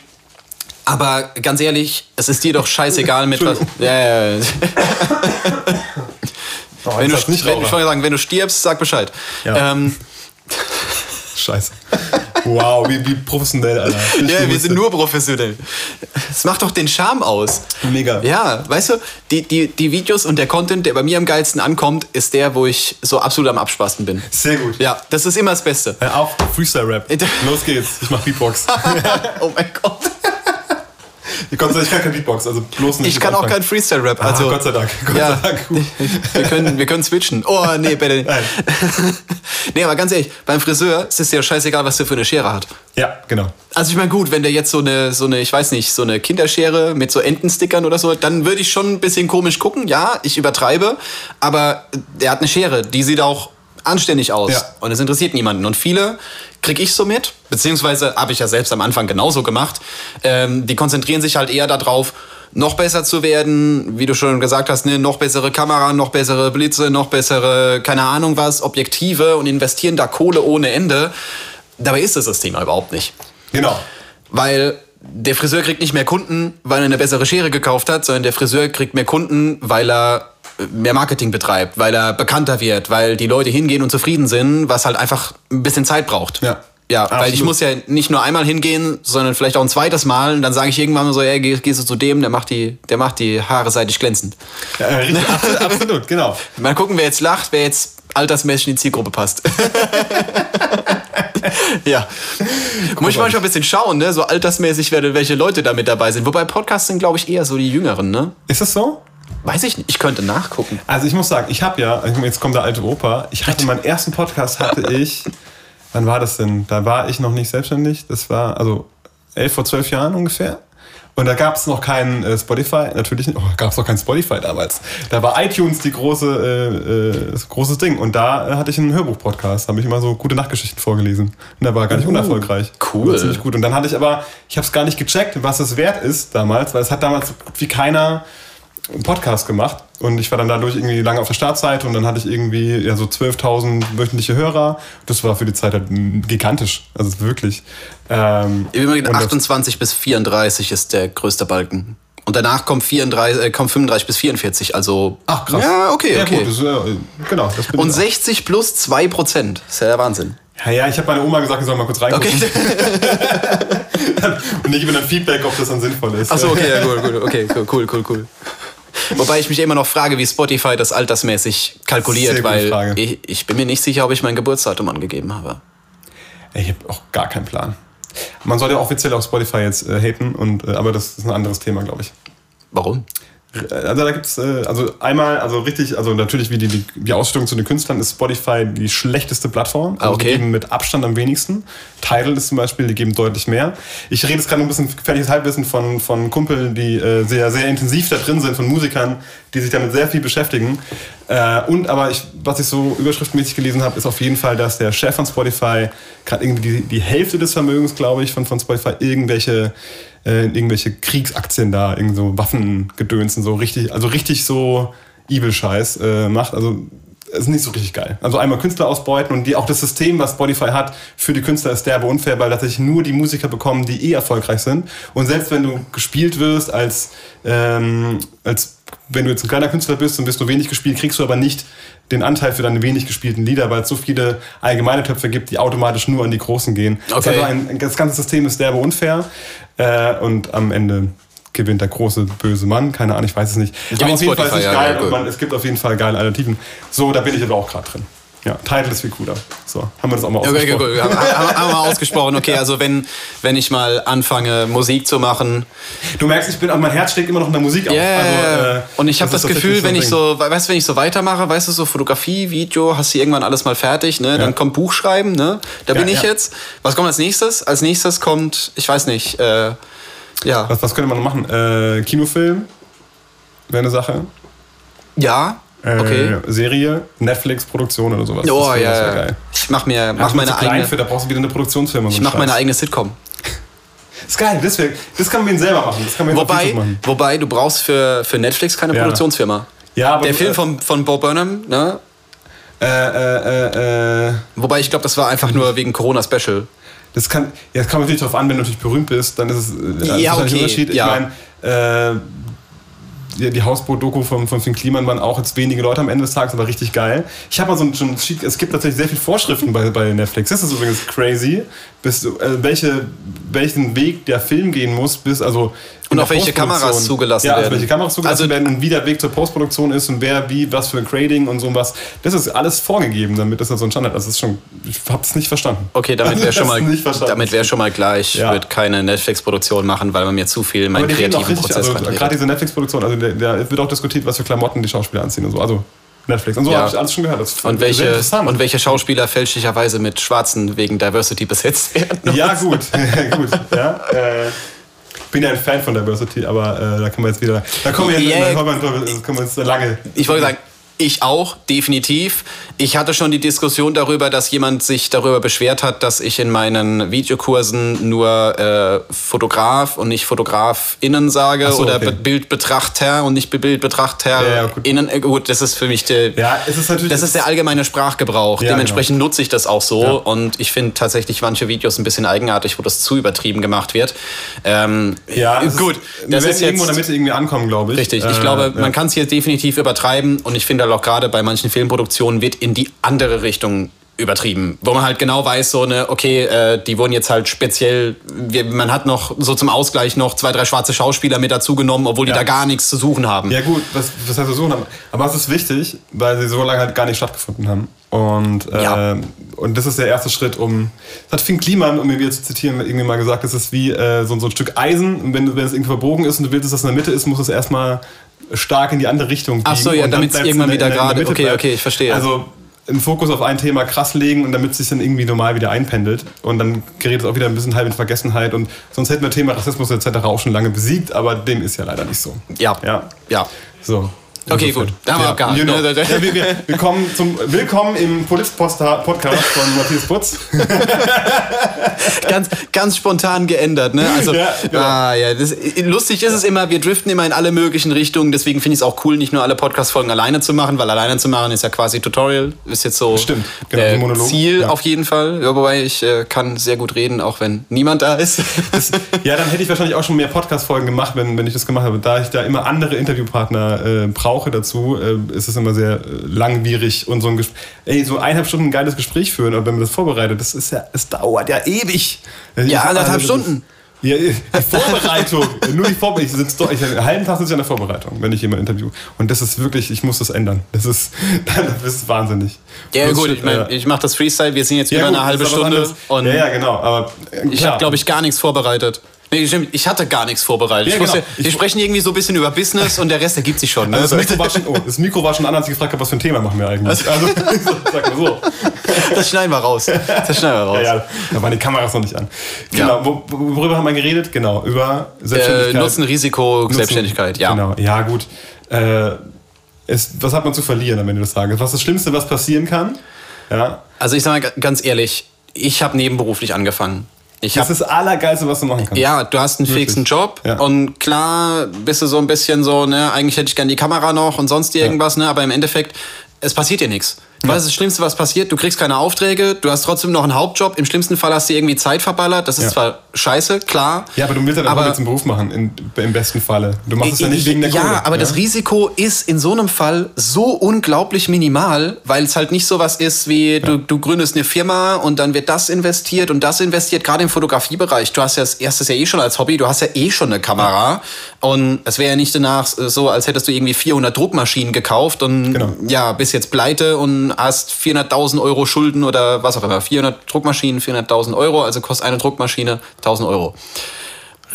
aber ganz ehrlich, es ist dir doch scheißegal mit was. (laughs) Oh, wenn, du, nicht wenn, ich sagen, wenn du stirbst, sag Bescheid. Ja. Ähm, (laughs) Scheiße. (laughs) Wow, wie, wie professionell, Alter. Ich ja, wir sind nur professionell. Das macht doch den Charme aus. Mega. Ja, weißt du, die, die, die Videos und der Content, der bei mir am geilsten ankommt, ist der, wo ich so absolut am Abspasten bin. Sehr gut. Ja, das ist immer das Beste. Hör auf, Freestyle-Rap. Los geht's. Ich mach Beatbox. (laughs) oh mein Gott. Ich, kann, ich kann kein Beatbox, also bloß nicht. Ich kann auch kein Freestyle-Rap. Ah, also, ah, Gott sei Dank. Gott ja, sei Dank. (laughs) wir, können, wir können switchen. Oh, nee, bitte. Nein. (laughs) nee, aber ganz ehrlich, beim Friseur ist es ja scheißegal, was der für eine Schere hat. Ja, genau. Also ich meine, gut, wenn der jetzt so eine, so eine, ich weiß nicht, so eine Kinderschere mit so Entenstickern oder so, dann würde ich schon ein bisschen komisch gucken. Ja, ich übertreibe, aber der hat eine Schere, die sieht auch anständig aus. Ja. Und es interessiert niemanden. Und viele kriege ich so mit, beziehungsweise habe ich ja selbst am Anfang genauso gemacht. Ähm, die konzentrieren sich halt eher darauf, noch besser zu werden, wie du schon gesagt hast, ne, noch bessere Kamera, noch bessere Blitze, noch bessere, keine Ahnung was, Objektive und investieren da Kohle ohne Ende. Dabei ist es das Thema überhaupt nicht. Genau. Weil der Friseur kriegt nicht mehr Kunden, weil er eine bessere Schere gekauft hat, sondern der Friseur kriegt mehr Kunden, weil er mehr Marketing betreibt, weil er bekannter wird, weil die Leute hingehen und zufrieden sind, was halt einfach ein bisschen Zeit braucht. Ja. Ja, Absolut. weil ich muss ja nicht nur einmal hingehen, sondern vielleicht auch ein zweites Mal. Und dann sage ich irgendwann mal so, ey, geh, gehst du zu dem, der macht die, der macht die Haare seitig glänzend. Ja, richtig, (laughs) absolut, absolut, genau. Mal gucken, wer jetzt lacht, wer jetzt altersmäßig in die Zielgruppe passt. (laughs) ja. Muss ich manchmal ein bisschen schauen, ne? So altersmäßig, welche Leute da mit dabei sind. Wobei Podcasts sind, glaube ich, eher so die Jüngeren, ne? Ist das so? Weiß ich nicht, ich könnte nachgucken. Also ich muss sagen, ich habe ja, jetzt kommt der alte Opa, ich hatte meinen ersten Podcast hatte (laughs) ich, wann war das denn? Da war ich noch nicht selbstständig, das war also elf vor zwölf Jahren ungefähr. Und da gab es noch kein äh, Spotify, natürlich oh, gab es noch kein Spotify damals. Da war iTunes die große, äh, das große Ding. Und da äh, hatte ich einen Hörbuch-Podcast, habe ich immer so gute Nachtgeschichten vorgelesen. Und da war gar nicht uh, unerfolgreich. Cool. War ziemlich gut. Und dann hatte ich aber, ich habe es gar nicht gecheckt, was es wert ist damals, weil es hat damals wie keiner einen Podcast gemacht und ich war dann dadurch irgendwie lange auf der Startseite und dann hatte ich irgendwie ja, so 12.000 wöchentliche Hörer. Das war für die Zeit halt gigantisch, also wirklich. Ähm, ich bin 28 bis 34 ist der größte Balken. Und danach kommt, 34, äh, kommt 35 bis 44, also... Ach, krass. Ja, okay, ja, okay. Gut, das, äh, genau, das und 60 plus 2 Prozent, ist ja der Wahnsinn. Ja, ja, ich habe meiner Oma gesagt, ich soll mal kurz reingucken. Okay. (laughs) und ich gebe dann Feedback, ob das dann sinnvoll ist. Achso, okay, ja, cool, cool, okay, cool, cool, cool. Wobei ich mich immer noch frage, wie Spotify das altersmäßig kalkuliert, weil ich, ich, bin mir nicht sicher, ob ich mein Geburtsdatum angegeben habe. Ich habe auch gar keinen Plan. Man sollte offiziell auf Spotify jetzt äh, haten, und, äh, aber das ist ein anderes Thema, glaube ich. Warum? Also da gibt es, äh, also einmal, also richtig, also natürlich wie die, die, die Ausstellung zu den Künstlern ist Spotify die schlechteste Plattform. Also okay. Die geben mit Abstand am wenigsten. Tidal ist zum Beispiel, die geben deutlich mehr. Ich rede jetzt gerade ein bisschen gefährliches Halbwissen von, von Kumpeln, die äh, sehr, sehr intensiv da drin sind, von Musikern, die sich damit sehr viel beschäftigen. Äh, und aber ich, was ich so überschriftmäßig gelesen habe, ist auf jeden Fall, dass der Chef von Spotify gerade irgendwie die, die Hälfte des Vermögens, glaube ich, von, von Spotify irgendwelche äh, irgendwelche Kriegsaktien da, irgend so Waffengedönsen, so richtig, also richtig so Evil-Scheiß äh, macht. Also ist nicht so richtig geil. Also einmal Künstler ausbeuten und die, auch das System, was Spotify hat, für die Künstler ist derbe unfair, weil tatsächlich nur die Musiker bekommen, die eh erfolgreich sind. Und selbst wenn du gespielt wirst als, ähm, als wenn du jetzt ein kleiner Künstler bist und wirst nur wenig gespielt, kriegst du aber nicht den Anteil für deine wenig gespielten Lieder, weil es so viele allgemeine Töpfe gibt, die automatisch nur an die Großen gehen. Okay. Also ein, das ganze System ist derbe unfair äh, und am Ende gewinnt der große böse Mann, keine Ahnung, ich weiß es nicht. Aber auf jeden Fall ist es ja, geil ja, und man, es gibt auf jeden Fall geile Alternativen. So, da bin ich aber auch gerade drin. Ja, Title ist viel cooler. So, haben wir das auch mal Okay, okay, ausgesprochen. gut. Haben, haben wir mal ausgesprochen. Okay, also wenn, wenn ich mal anfange, Musik zu machen. Du merkst, ich bin, mein Herz schlägt immer noch in der Musik auf. Ja, Also, äh, und ich habe das, ist Gefühl, wenn ich so, weißt du, wenn ich so weitermache, weißt du, so Fotografie, Video, hast du irgendwann alles mal fertig, ne? Dann Ja. kommt Buchschreiben, ne? Da bin Ja, ich ja. jetzt. Was kommt als nächstes? Als nächstes kommt, ich weiß nicht, äh, ja. Was, was könnte man noch machen? Äh, Kinofilm wäre eine Sache. Ja, Äh, okay. Serie, Netflix-Produktion oder sowas. Oh, das ja, das ja. Ich mach mir, mach Ach, meine zu klein eigene, Für, da brauchst du wieder eine Produktionsfirma. So ich einen mach meine eigene Sitcom. (laughs) ist geil, das, wär, das kann man ihn selber machen. Das kann man Wobei, machen. wobei, du brauchst für, für Netflix keine Ja. Produktionsfirma. Ja, aber Der Film von, von Bo Burnham, ne? Äh, äh, äh, äh, Wobei ich glaube, das war einfach nur wegen Corona-Special. das kann, ja, das kommt natürlich darauf an, wenn du natürlich berühmt bist, dann ist es äh, Ja, wahrscheinlich ein okay, Unterschied. ja. Ich meine, äh, die, die Hausboot-Doku von, von Finn Kliman waren auch jetzt wenige Leute am Ende des Tages, aber richtig geil. Ich habe mal so ein, so ein Sheet, es gibt tatsächlich sehr viele Vorschriften bei, bei Netflix. Das ist übrigens crazy, bis du, äh, welche, welchen Weg der Film gehen muss, bis also Und auch der welche Kameras zugelassen ja, also werden. welche Kameras zugelassen Also- werden und wie der Weg zur Postproduktion ist und wer wie was für ein Grading und so was. Das ist alles vorgegeben, damit das so ein Standard ist. Das ist schon, ich habe es nicht verstanden. Okay, damit wäre (laughs) schon mal, damit wäre schon mal klar, ich Ja. würde keine Netflix-Produktion machen, weil man mir zu viel in meinen kreativen richtig, Prozess also gerade diese Netflix-Produktion, also da da wird auch diskutiert, was für Klamotten die Schauspieler anziehen und so. Also Netflix und so Ja. habe ich alles schon gehört. Das Und welche, und welche Schauspieler fälschlicherweise mit Schwarzen wegen Diversity besetzt werden. (laughs) Ja, gut, (laughs) gut. Ja, äh, bin ja ein Fan von Diversity, aber äh, da kommen wir jetzt wieder. Da kommen wir, da kommen wir, da kommen wir jetzt lange. Ich wollte sagen, ich auch, definitiv. Ich hatte schon die Diskussion darüber, dass jemand sich darüber beschwert hat, dass ich in meinen Videokursen nur äh, Fotograf und nicht FotografInnen sage so, oder okay. Be- Bildbetrachter und nicht Be- BildbetrachterInnen. Äh, gut, das ist für mich der, Ja, es ist natürlich. Das ist der allgemeine Sprachgebrauch. Ja, Dementsprechend nutze ich das auch so. Ja. Und ich finde tatsächlich manche Videos ein bisschen eigenartig, wo das zu übertrieben gemacht wird. Ähm, ja, gut. Ist, Das wir ist werden irgendwo in jetzt der Mitte irgendwie ankommen, glaube ich. richtig. Äh, Ich glaube, ja. man kann es hier definitiv übertreiben. Und ich finde halt auch gerade bei manchen Filmproduktionen wird in die andere Richtung übertrieben, wo man halt genau weiß, so eine, okay, äh, die wurden jetzt halt speziell, wir, man hat noch so zum Ausgleich noch zwei, drei schwarze Schauspieler mit dazu genommen, obwohl die Ja. da gar nichts zu suchen haben. Ja gut, was, was heißt versuchen haben. Aber es ist wichtig, weil sie so lange halt gar nicht stattgefunden haben. Und, äh, Ja. und das ist der erste Schritt, um. Das hat Finn Kliman, um ihn wieder zu zitieren, irgendwie mal gesagt, es ist wie äh, so, so ein Stück Eisen. Und wenn, wenn es irgendwie verbogen ist und du willst, dass es in der Mitte ist, muss es erstmal stark in die andere Richtung biegen. Ach so, ja, damit's bleibt's irgendwann wieder gerade- okay, bleibt. okay, ich verstehe. Also einen Fokus auf ein Thema krass legen und damit es sich dann irgendwie normal wieder einpendelt. Und dann gerät es auch wieder ein bisschen halb in Vergessenheit. Und sonst hätten wir Thema Rassismus etc. auch schon lange besiegt, aber dem ist ja leider nicht so. Ja. Ja. ja. So. Okay, gut. Da haben wir abgehakt, Genau. ne? Ja, wir, wir, (laughs) wir kommen zum Willkommen im Polit-Podcast von Matthias Putz. (laughs) ganz, ganz spontan geändert, ne? Also, Ja, genau. ah, ja, das, lustig ist es immer, wir driften immer in alle möglichen Richtungen, deswegen finde ich es auch cool, nicht nur alle Podcast-Folgen alleine zu machen, weil alleine zu machen ist ja quasi Tutorial, ist jetzt so Stimmt, genau, äh, die Monologe, Ziel ja. auf jeden Fall. Ja, wobei ich äh, kann sehr gut reden, auch wenn niemand da ist. (laughs) Ja, dann hätte ich wahrscheinlich auch schon mehr Podcast-Folgen gemacht, wenn, wenn ich das gemacht habe. Da ich da immer andere Interviewpartner äh, brauche dazu, äh, ist es immer sehr äh, langwierig und so ein Gespräch. Ey, so eineinhalb Stunden ein geiles Gespräch führen, und wenn man das vorbereitet, das ist ja, es dauert ja ewig. Ja, hab- anderthalb ist- Stunden. Ja, die Vorbereitung. (laughs) Nur die Vorbereitung. Ich sitze doch, ich, einen halben Tag sitze ich an der Vorbereitung, wenn ich jemanden interview. Und das ist wirklich, ich muss das ändern. Das ist, (laughs) das ist wahnsinnig. ja, gut, ich meine, äh, ich mache das Freestyle, wir sind jetzt ja, über gut, eine halbe aber Stunde ja, ja, genau. Aber äh, ich klar. habe, glaube ich, gar nichts vorbereitet. Nee, stimmt, ich hatte gar nichts vorbereitet. Ja, ich wusste, genau. Ich- wir sprechen irgendwie so ein bisschen über Business und der Rest ergibt sich schon. Ne? Also das, Mikro war schon, oh, (laughs) das Mikro war schon an, als ich gefragt habe, was für ein Thema machen wir eigentlich. Also, (laughs) sag mal so. Das schneiden wir raus. Das schneiden wir raus. Ja, ja, da waren die Kameras noch nicht an. Genau, wo, worüber haben wir geredet? Genau, über Äh, Selbstständigkeit. Nutzen, Risiko, Nutzen- Selbstständigkeit, ja. Genau, ja gut. Äh, es, was hat man zu verlieren am Ende des Tages? Was ist das Schlimmste, was passieren kann? Ja, Also ich sage mal ganz ehrlich, ich habe nebenberuflich angefangen. Ich das hab- ist das Allergeilste, was du machen kannst. Ja, du hast einen Wirklich. fixen Job Ja. und klar bist du so ein bisschen so, ne, eigentlich hätte ich gern die Kamera noch und sonst irgendwas, ne, aber im Endeffekt, es passiert dir nichts. Was ist das Schlimmste, was passiert? Du kriegst keine Aufträge, du hast trotzdem noch einen Hauptjob. Im schlimmsten Fall hast du irgendwie Zeit verballert. Das ist Ja. zwar scheiße, klar. Ja, aber du willst ja dann Aber- Hobby zum Beruf machen, in, im besten Falle. Du machst es ja nicht wegen der ja, Kohle. aber das Risiko ist in so einem Fall so unglaublich minimal, weil es halt nicht so was ist wie du, du gründest eine Firma und dann wird das investiert und das investiert, gerade im Fotografiebereich. Du hast ja das erstes ja eh schon als Hobby, du hast ja eh schon eine Kamera und es wäre ja nicht danach so, als hättest du irgendwie 400 Druckmaschinen gekauft und Genau. ja, bist jetzt pleite und hast 400.000 Euro Schulden oder was auch immer. 400 Druckmaschinen, 400.000 Euro, also kostet eine Druckmaschine 1000 Euro.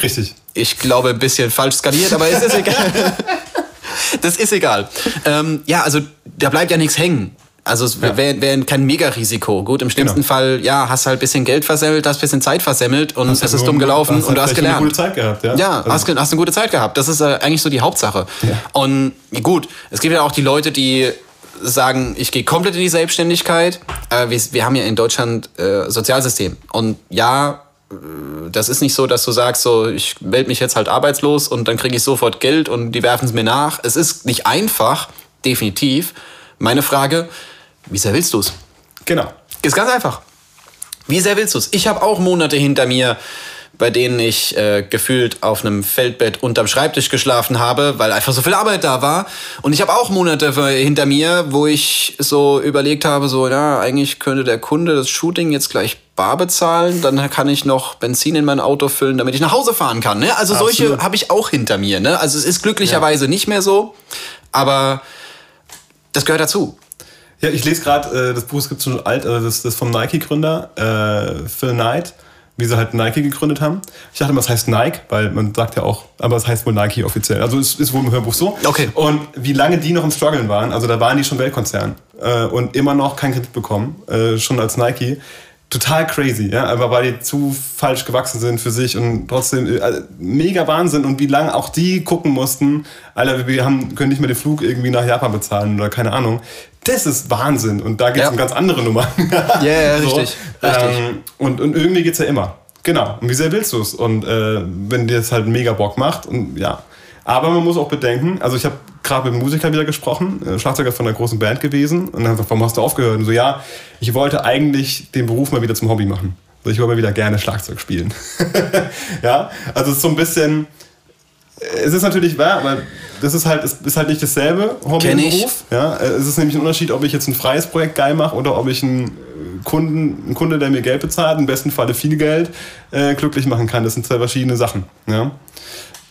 Richtig. Ich glaube, ein bisschen falsch skaliert, aber es ist egal. (laughs) das ist egal. Ähm, ja, also da bleibt ja nichts hängen. Also es Ja. wäre wär kein Mega-Risiko. Gut, im schlimmsten Genau. Fall, ja, hast halt ein bisschen Geld versemmelt, hast ein bisschen Zeit versemmelt und Hast es ist dumm gelaufen hast und du halt hast vielleicht eine gelernt. gute Zeit gehabt, ja? Ja, Also- hast, hast eine gute Zeit gehabt. Das ist äh, eigentlich so die Hauptsache. Ja. Und gut, es gibt ja auch die Leute, die sagen, ich gehe komplett in die Selbstständigkeit. Äh, wir, wir haben ja in Deutschland äh, Sozialsystem. Und ja, äh, das ist nicht so, dass du sagst, so, ich melde mich jetzt halt arbeitslos und dann kriege ich sofort Geld und die werfen es mir nach. Es ist nicht einfach, definitiv. Meine Frage, wie sehr willst du es? Genau. Ist ganz einfach. Wie sehr willst du es? Ich habe auch Monate hinter mir, bei denen ich äh, gefühlt auf einem Feldbett unterm Schreibtisch geschlafen habe, weil einfach so viel Arbeit da war. Und ich habe auch Monate hinter mir, wo ich so überlegt habe, so, ja, eigentlich könnte der Kunde das Shooting jetzt gleich bar bezahlen, dann kann ich noch Benzin in mein Auto füllen, damit ich nach Hause fahren kann. Ne? Also solche Absolut. habe ich auch hinter mir. Ne? Also es ist glücklicherweise nicht mehr so, aber das gehört dazu. Ja, ich lese gerade, äh, das Buch ist gibt schon alt, also das, das vom Nike-Gründer, äh, Phil Knight, wie sie halt Nike gegründet haben. Ich dachte immer, es heißt Nike, weil man sagt ja auch, aber es heißt wohl Nike offiziell. Also es ist wohl im Hörbuch so. Okay. Und wie lange die noch im Struggeln waren, also da waren die schon Weltkonzern äh, und immer noch keinen Kredit bekommen, äh, schon als Nike. Total crazy, ja, aber weil die zu falsch gewachsen sind für sich und trotzdem äh, mega Wahnsinn und wie lange auch die gucken mussten, Alter, wir haben, können nicht mehr den Flug irgendwie nach Japan bezahlen oder keine Ahnung. Das ist Wahnsinn und da geht es Ja. um ganz andere Nummern. Ja, ja, (laughs) richtig, richtig. Ähm, und, und irgendwie geht's ja immer. Genau. Und wie sehr willst du es? Und äh, wenn dir das halt mega Bock macht und ja. Aber man muss auch bedenken, also ich habe gerade mit einem Musiker wieder gesprochen, äh, Schlagzeuger von einer großen Band gewesen und dann gesagt, warum hast du aufgehört? Und so, ja, ich wollte eigentlich den Beruf mal wieder zum Hobby machen. Also ich wollte mal wieder gerne Schlagzeug spielen. (laughs) ja, also es ist so ein bisschen, es ist natürlich wahr, aber das ist halt, ist halt nicht dasselbe Hobby Kenn ich. Beruf. Ja, äh, es ist nämlich ein Unterschied, ob ich jetzt ein freies Projekt geil mache oder ob ich einen äh, Kunden, einen Kunde, der mir Geld bezahlt, im besten Falle viel Geld, äh, glücklich machen kann. Das sind zwei verschiedene Sachen. Ja?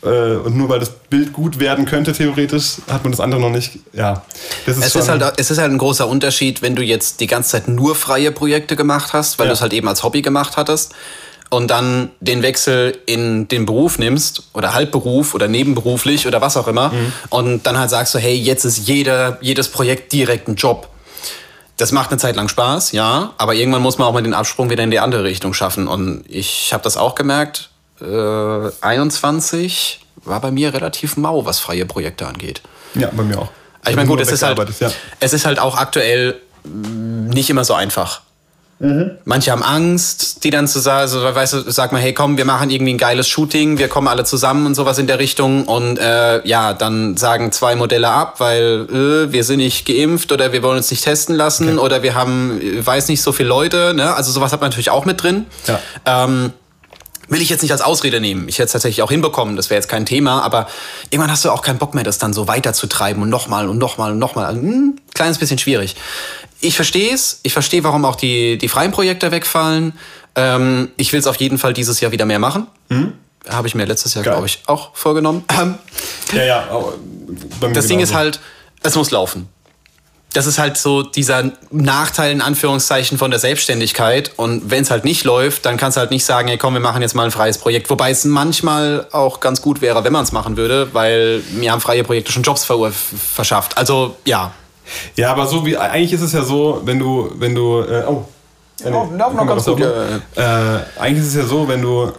Äh, und nur weil das Bild gut werden könnte, theoretisch, hat man das andere noch nicht. Ja, das ist Es ist, halt, es ist halt ein großer Unterschied, wenn du jetzt die ganze Zeit nur freie Projekte gemacht hast, weil Ja. du es halt eben als Hobby gemacht hattest und dann den Wechsel in den Beruf nimmst oder Halbberuf oder nebenberuflich oder was auch immer Mhm. und dann halt sagst du, hey, jetzt ist jeder, jedes Projekt direkt ein Job. Das macht eine Zeit lang Spaß, ja, aber irgendwann muss man auch mal den Absprung wieder in die andere Richtung schaffen und ich habe das auch gemerkt. Äh, 21 war bei mir relativ mau, was freie Projekte angeht. ja, bei mir auch. Ich meine, gut, es ist, halt, ja. es ist halt auch aktuell mh, nicht immer so einfach. Manche haben Angst, die dann zu sagen, also, weißt du, sag mal, hey, komm, wir machen irgendwie ein geiles Shooting, wir kommen alle zusammen und sowas in der Richtung und äh, ja, dann sagen zwei Modelle ab, weil äh, wir sind nicht geimpft oder wir wollen uns nicht testen lassen oder wir haben, äh, weiß nicht, so viele Leute, ne? Also sowas hat man natürlich auch mit drin. Ja. Ähm, will ich jetzt nicht als Ausrede nehmen. Ich hätte es tatsächlich auch hinbekommen, das wäre jetzt kein Thema, aber irgendwann hast du auch keinen Bock mehr, das dann so weiterzutreiben und nochmal und nochmal und nochmal. Hm, kleines bisschen schwierig. Ich verstehe es, ich verstehe, warum auch die, die freien Projekte wegfallen. Ähm, ich will es auf jeden Fall dieses Jahr wieder mehr machen. Habe ich mir letztes Jahr, glaube ich, auch vorgenommen. Ähm, Ja, ja. das Ding ist halt, es muss laufen. Das ist halt so dieser Nachteil in Anführungszeichen von der Selbstständigkeit. Und wenn es halt nicht läuft, dann kannst du halt nicht sagen, hey komm, wir machen jetzt mal ein freies Projekt. Wobei es manchmal auch ganz gut wäre, wenn man es machen würde, weil mir haben freie Projekte schon Jobs verschafft. Also ja. Ja, aber so wie eigentlich ist es ja so, wenn du, wenn du, äh, oh, äh, Oh, noch mal, ganz gut, oben- Äh, eigentlich ist es ja so, wenn du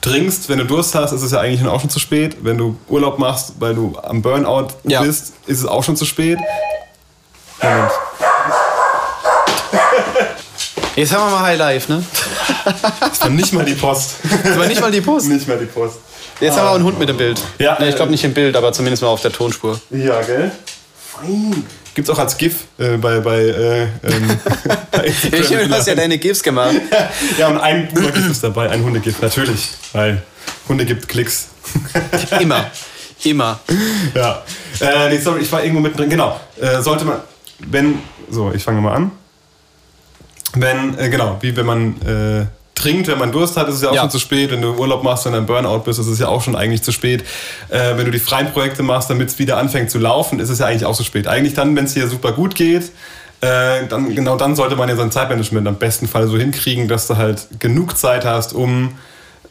trinkst, wenn du Durst hast, ist es ja eigentlich auch schon zu spät. Wenn du Urlaub machst, weil du am Burnout Ja. bist, ist es auch schon zu spät. Moment. Jetzt haben wir mal High Life, ne? Das war nicht mal die Post. Das war nicht mal die Post. nicht mal die Post. Jetzt haben wir auch einen Hund mit im Bild. Ja, nee, ich glaube äh, nicht im Bild, aber zumindest mal auf der Tonspur. Ja, gell? Fein. Gibt's auch als GIF äh, bei, bei, äh, ähm, (laughs) bei. Ich du hast ja deine GIFs gemacht. (laughs) Ja, und ein Puma-GIF ist (laughs) dabei, ein Hunde-GIF, natürlich. Weil Hunde gibt Klicks. Immer. Immer. Ja. Äh, nee, sorry, ich war irgendwo mittendrin. Genau. Äh, sollte man, wenn, so, ich fange mal an. Wenn, äh, genau, wie wenn man äh, trinkt, wenn man Durst hat, ist es ja auch Ja. schon zu spät. Wenn du Urlaub machst und dann Burnout bist, ist es ja auch schon eigentlich zu spät. Äh, wenn du die freien Projekte machst, damit es wieder anfängt zu laufen, ist es ja eigentlich auch zu spät. Eigentlich dann, wenn es dir super gut geht, äh, dann, genau dann sollte man ja sein Zeitmanagement am besten Fall so hinkriegen, dass du halt genug Zeit hast, um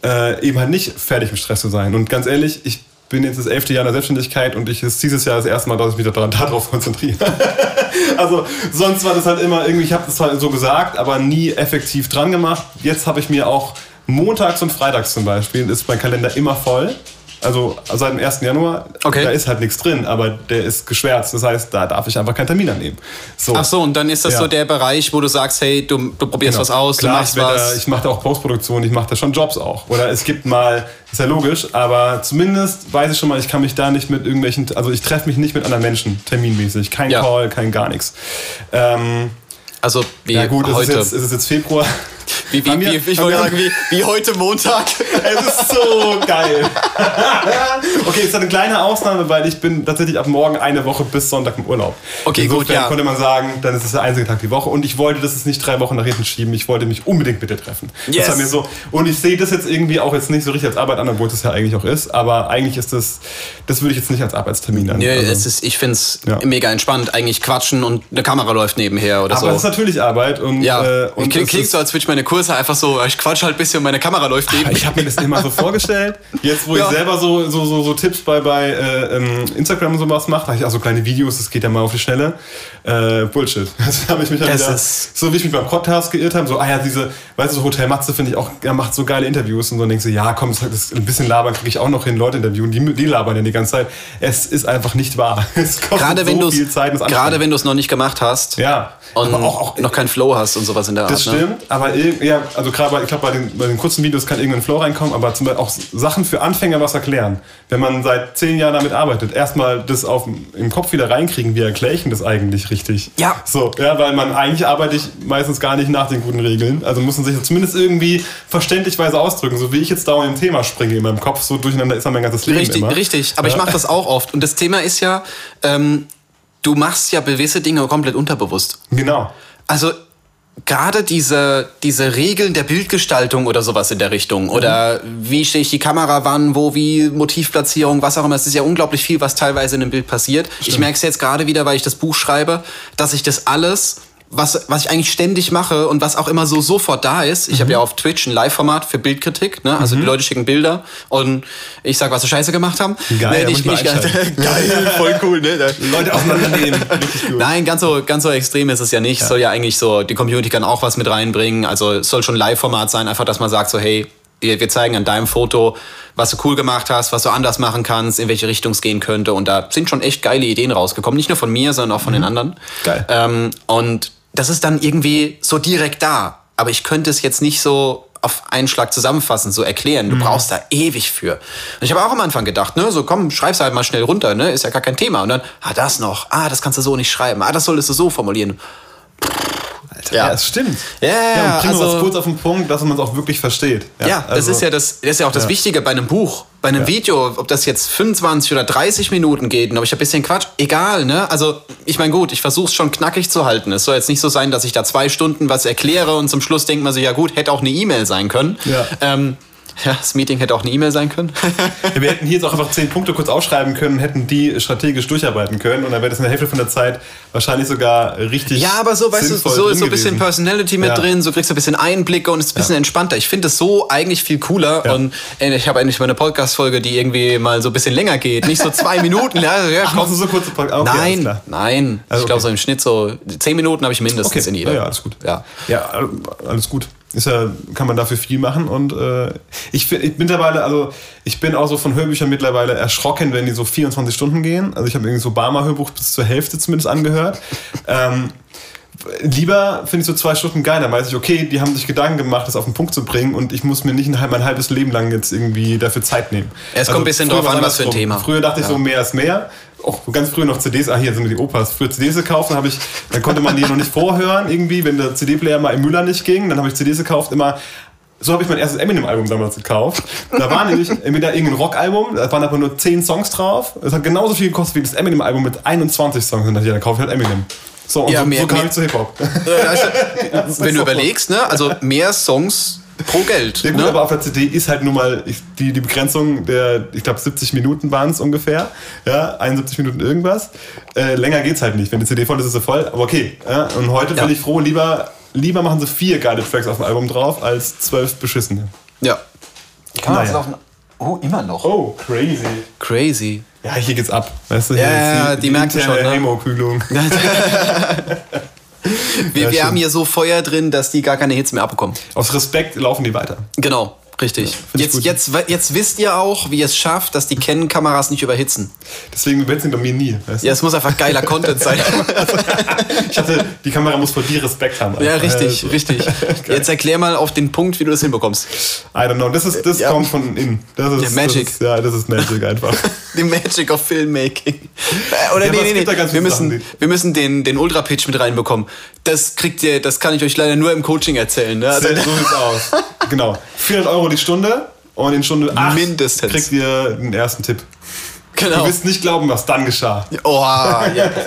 äh, eben halt nicht fertig im Stress zu sein. Und ganz ehrlich, ich bin jetzt das elfte Jahr in der Selbstständigkeit und ich ist dieses Jahr das erste Mal, dass ich mich daran, darauf konzentriere. (laughs) also sonst war das halt immer irgendwie, ich habe das zwar so gesagt, aber nie effektiv dran gemacht. Jetzt habe ich mir auch montags und freitags zum Beispiel, ist mein Kalender immer voll. Also seit dem 1. Januar, Okay. da ist halt nichts drin, aber der ist geschwärzt. Das heißt, da darf ich einfach keinen Termin annehmen. So. Ach so, und dann ist das Ja. so der Bereich, wo du sagst, hey, du, du probierst Genau. was aus, Klar, du machst ich, was. Da, ich mache da auch Postproduktion, ich mache da schon Jobs auch. Oder es gibt mal, ist ja logisch, aber zumindest weiß ich schon mal, ich kann mich da nicht mit irgendwelchen, also ich treffe mich nicht mit anderen Menschen, terminmäßig. Kein Ja. Call, kein gar nichts. Ähm, also wie ja gut, es ist, heute. jetzt, es ist jetzt Februar. Wie, wie, wir- wie, ich wollte sagen, wie, wie heute Montag. (laughs) Es ist so geil. okay, es ist eine kleine Ausnahme, weil ich bin tatsächlich ab morgen eine Woche bis Sonntag im Urlaub. Okay, Insofern gut, ja. konnte man sagen, dann ist es der einzige Tag die Woche und ich wollte das jetzt nicht drei Wochen nach hinten schieben. Ich wollte mich unbedingt mit dir treffen. Yes. Das war mir so. Und ich sehe das jetzt irgendwie auch jetzt nicht so richtig als Arbeit an, obwohl es ja eigentlich auch ist. Aber eigentlich ist das, das würde ich jetzt nicht als Arbeitstermin an. Ja, also- es ist, ich finde es Ja. mega entspannt. Eigentlich quatschen und eine Kamera läuft nebenher oder aber es ist so. natürlich Arbeit und, Ja, äh, und klingt, so, als würde ich meine Kurse einfach so, ich quatsch halt ein bisschen und meine Kamera läuft neben Ich habe mir das immer so vorgestellt. Jetzt, wo Ja. ich selber so, so, so, so Tipps bei, bei äh, ähm, Instagram und sowas mache, habe ich auch so kleine Videos, das geht ja mal auf die Schnelle. Äh, Bullshit. (laughs) Also habe ich mich Es wieder, ist- so wie ich mich beim Podcast geirrt habe, so, ah ja, diese, weißt du, so Hotel Matze finde ich auch, er macht so geile Interviews und so und denkst du, ja, komm, das, das, ein bisschen labern kriege ich auch noch hin, Leute interviewen, die, die labern ja die ganze Zeit. Es ist einfach nicht wahr. (laughs) Es kostet Gerade wenn so viel Zeit. gerade wenn du es noch nicht gemacht hast ja, und auch, auch noch keinen Flow hast und sowas in der Art. das ne? stimmt, aber irg- ja, also gerade bei, ich glaube, bei den, bei den kurzen Videos kann irgendein Flow reinkommen, aber zum Beispiel auch Sachen für Anfänger was erklären. Wenn man seit zehn Jahren damit arbeitet, erstmal das auf, im Kopf wieder reinkriegen, wie erkläre ich denn das eigentlich richtig? Ja. So, ja, weil man eigentlich arbeite ich meistens gar nicht nach den guten Regeln. Also muss man sich zumindest irgendwie verständlichweise ausdrücken, so wie ich jetzt dauernd im Thema springe in meinem Kopf, so durcheinander ist dann mein ganzes Leben Richtig, immer. richtig. Aber ich Ja. mache das auch oft. Und das Thema ist ja, ähm, du machst ja gewisse Dinge komplett unterbewusst. Genau. Also gerade diese, diese Regeln der Bildgestaltung oder sowas in der Richtung Mhm. oder wie stehe ich die Kamera wann, wo, wie, Motivplatzierung, was auch immer. Es ist ja unglaublich viel, was teilweise in einem Bild passiert. Ich merke es jetzt gerade wieder, weil ich das Buch schreibe, dass ich das alles was, was ich eigentlich ständig mache und was auch immer so sofort da ist. Ich Mhm. habe ja auf Twitch ein Live-Format für Bildkritik. Ne? Also die Leute schicken Bilder und ich sag, was sie scheiße gemacht haben. Geil, nee, nicht, nicht (laughs) geil, voll cool. Ne? Leute auseinandernehmen. (laughs) Richtig gut. Nein, ganz so, ganz so extrem ist es ja nicht. Es soll ja eigentlich so, die Community kann auch was mit reinbringen. Also es soll schon Live-Format sein, einfach, dass man sagt so, hey, wir zeigen an deinem Foto, was du cool gemacht hast, was du anders machen kannst, in welche Richtung es gehen könnte. Und da sind schon echt geile Ideen rausgekommen. Nicht nur von mir, sondern auch von den anderen. Geil. Ähm, und das ist dann irgendwie so direkt da. Aber ich könnte es jetzt nicht so auf einen Schlag zusammenfassen, so erklären. Du brauchst da ewig für. Und ich habe auch am Anfang gedacht, ne, so komm, schreib's halt mal schnell runter, ne, ist ja gar kein Thema. Und dann, ah, das noch, ah, das kannst du so nicht schreiben, ah, das solltest du so formulieren. Alter, ja, es stimmt. Ja, ja bringen wir also- was kurz auf den Punkt, dass man es auch wirklich versteht. Ja, das also- ist ja das, das ist ja auch das Ja. Wichtige bei einem Buch. Bei einem Video, ob das jetzt 25 oder 30 Minuten geht, ob ich ein bisschen Quatsch, egal, ne? Also, ich meine, gut, ich versuche es schon knackig zu halten. Es soll jetzt nicht so sein, dass ich da zwei Stunden was erkläre und zum Schluss denkt man so, ja gut, hätte auch eine E-Mail sein können. Ja. Ähm, ja, das Meeting hätte auch eine E-Mail sein können. (laughs) Ja, wir hätten hier jetzt auch einfach zehn Punkte kurz aufschreiben können, hätten die strategisch durcharbeiten können und dann wäre das in der Hälfte von der Zeit wahrscheinlich sogar richtig. Ja, aber so, weißt du, so ist so ein bisschen. Personality mit Ja. drin, so kriegst du ein bisschen Einblicke und es ist ein bisschen entspannter. Ich finde es so eigentlich viel cooler Ja. und ich habe eigentlich mal eine Podcast-Folge, die irgendwie mal so ein bisschen länger geht. Nicht so zwei (laughs) Minuten. Ja, ja, Ach, so kurze Pod- okay, nein, nein. Also, ich glaube, okay. so im Schnitt so zehn Minuten habe ich mindestens Okay, in jeder. ja, ja, alles gut. Ja. Ja, alles gut. Ist ja, kann man dafür viel machen und äh, ich, find- ich mittlerweile, also ich bin auch so von Hörbüchern mittlerweile erschrocken, wenn die so 24 Stunden gehen. Also ich habe irgendwie so Barmer Hörbuch bis zur Hälfte zumindest angehört. (laughs) ähm, lieber finde ich so zwei Stunden geil, dann weiß ich, okay, die haben sich Gedanken gemacht, das auf den Punkt zu bringen und ich muss mir nicht ein, mein halbes Leben lang jetzt irgendwie dafür Zeit nehmen. Ja, es kommt ein bisschen drauf an, was für ein. Thema. Früher dachte ich so, mehr ist mehr. Auch ganz früher noch CDs, ah hier sind die Opas. Früher CDs gekauft, dann, habe ich, dann konnte man die noch nicht vorhören irgendwie, wenn der CD-Player mal im Müller nicht ging, dann habe ich CDs gekauft, immer so habe ich mein erstes Eminem-Album damals gekauft. Da war nämlich entweder irgendein Rockalbum, da waren aber nur 10 Songs drauf. Es hat genauso viel gekostet wie das Eminem-Album mit 21 Songs. Und dann hat jeder gekauft, hat Eminem. So, und Ja, so, mehr- so kam mehr- ich zu Hip-Hop. Also, (laughs) wenn du überlegst, ne? Also mehr Songs pro Geld. Ja gut, ne? aber auf der CD ist halt nun mal ich, die, die Begrenzung der, ich glaube 70 Minuten waren es ungefähr. Ja, 71 Minuten irgendwas. Äh, länger geht's halt nicht. Wenn die CD voll ist, ist sie voll. Aber okay. Ja, und heute Ja. bin ich froh, lieber, lieber machen sie vier geile Tracks auf dem Album drauf, als zwölf beschissene. ja. Kann man das auf Oh, immer noch. Oh, crazy. Crazy. Ja, hier geht's ab. Weißt du, Ja, hier ja, ist die merken interne schon, ne? Hemo-Kühlung. (laughs) (laughs) Wir, Ja, wir haben hier so Feuer drin, dass die gar keine Hits mehr abbekommen. Aus Respekt laufen die weiter. Genau, richtig. ich jetzt, jetzt, jetzt wisst ihr auch, wie ihr es schafft, dass die Canon-Kameras nicht überhitzen. Deswegen übersetzen doch mir nie. Weißt du? Ja, es muss einfach geiler Content sein. (laughs) Ich hatte, die Kamera muss vor dir Respekt haben. ja, richtig, Also, richtig. (laughs) Jetzt erklär mal auf den Punkt, wie du das hinbekommst. I don't know. Das, ist, das Ja. kommt von innen. Das ist, Ja, Magic. Das ist, ja, das ist Magic einfach. (laughs) The Magic of Filmmaking. Oder Ja, nee, nee, nee. Wir müssen, Sachen, wir müssen den, den Ultra-Pitch mit reinbekommen. Das kriegt ihr, das kann ich euch leider nur im Coaching erzählen. Ne? Also, so sieht's aus. Genau. 400 Euro die Stunde und in Stunde 8 Mindestens. kriegt ihr den ersten Tipp. genau. Du wirst nicht glauben, was dann geschah. Oha, ja. (laughs)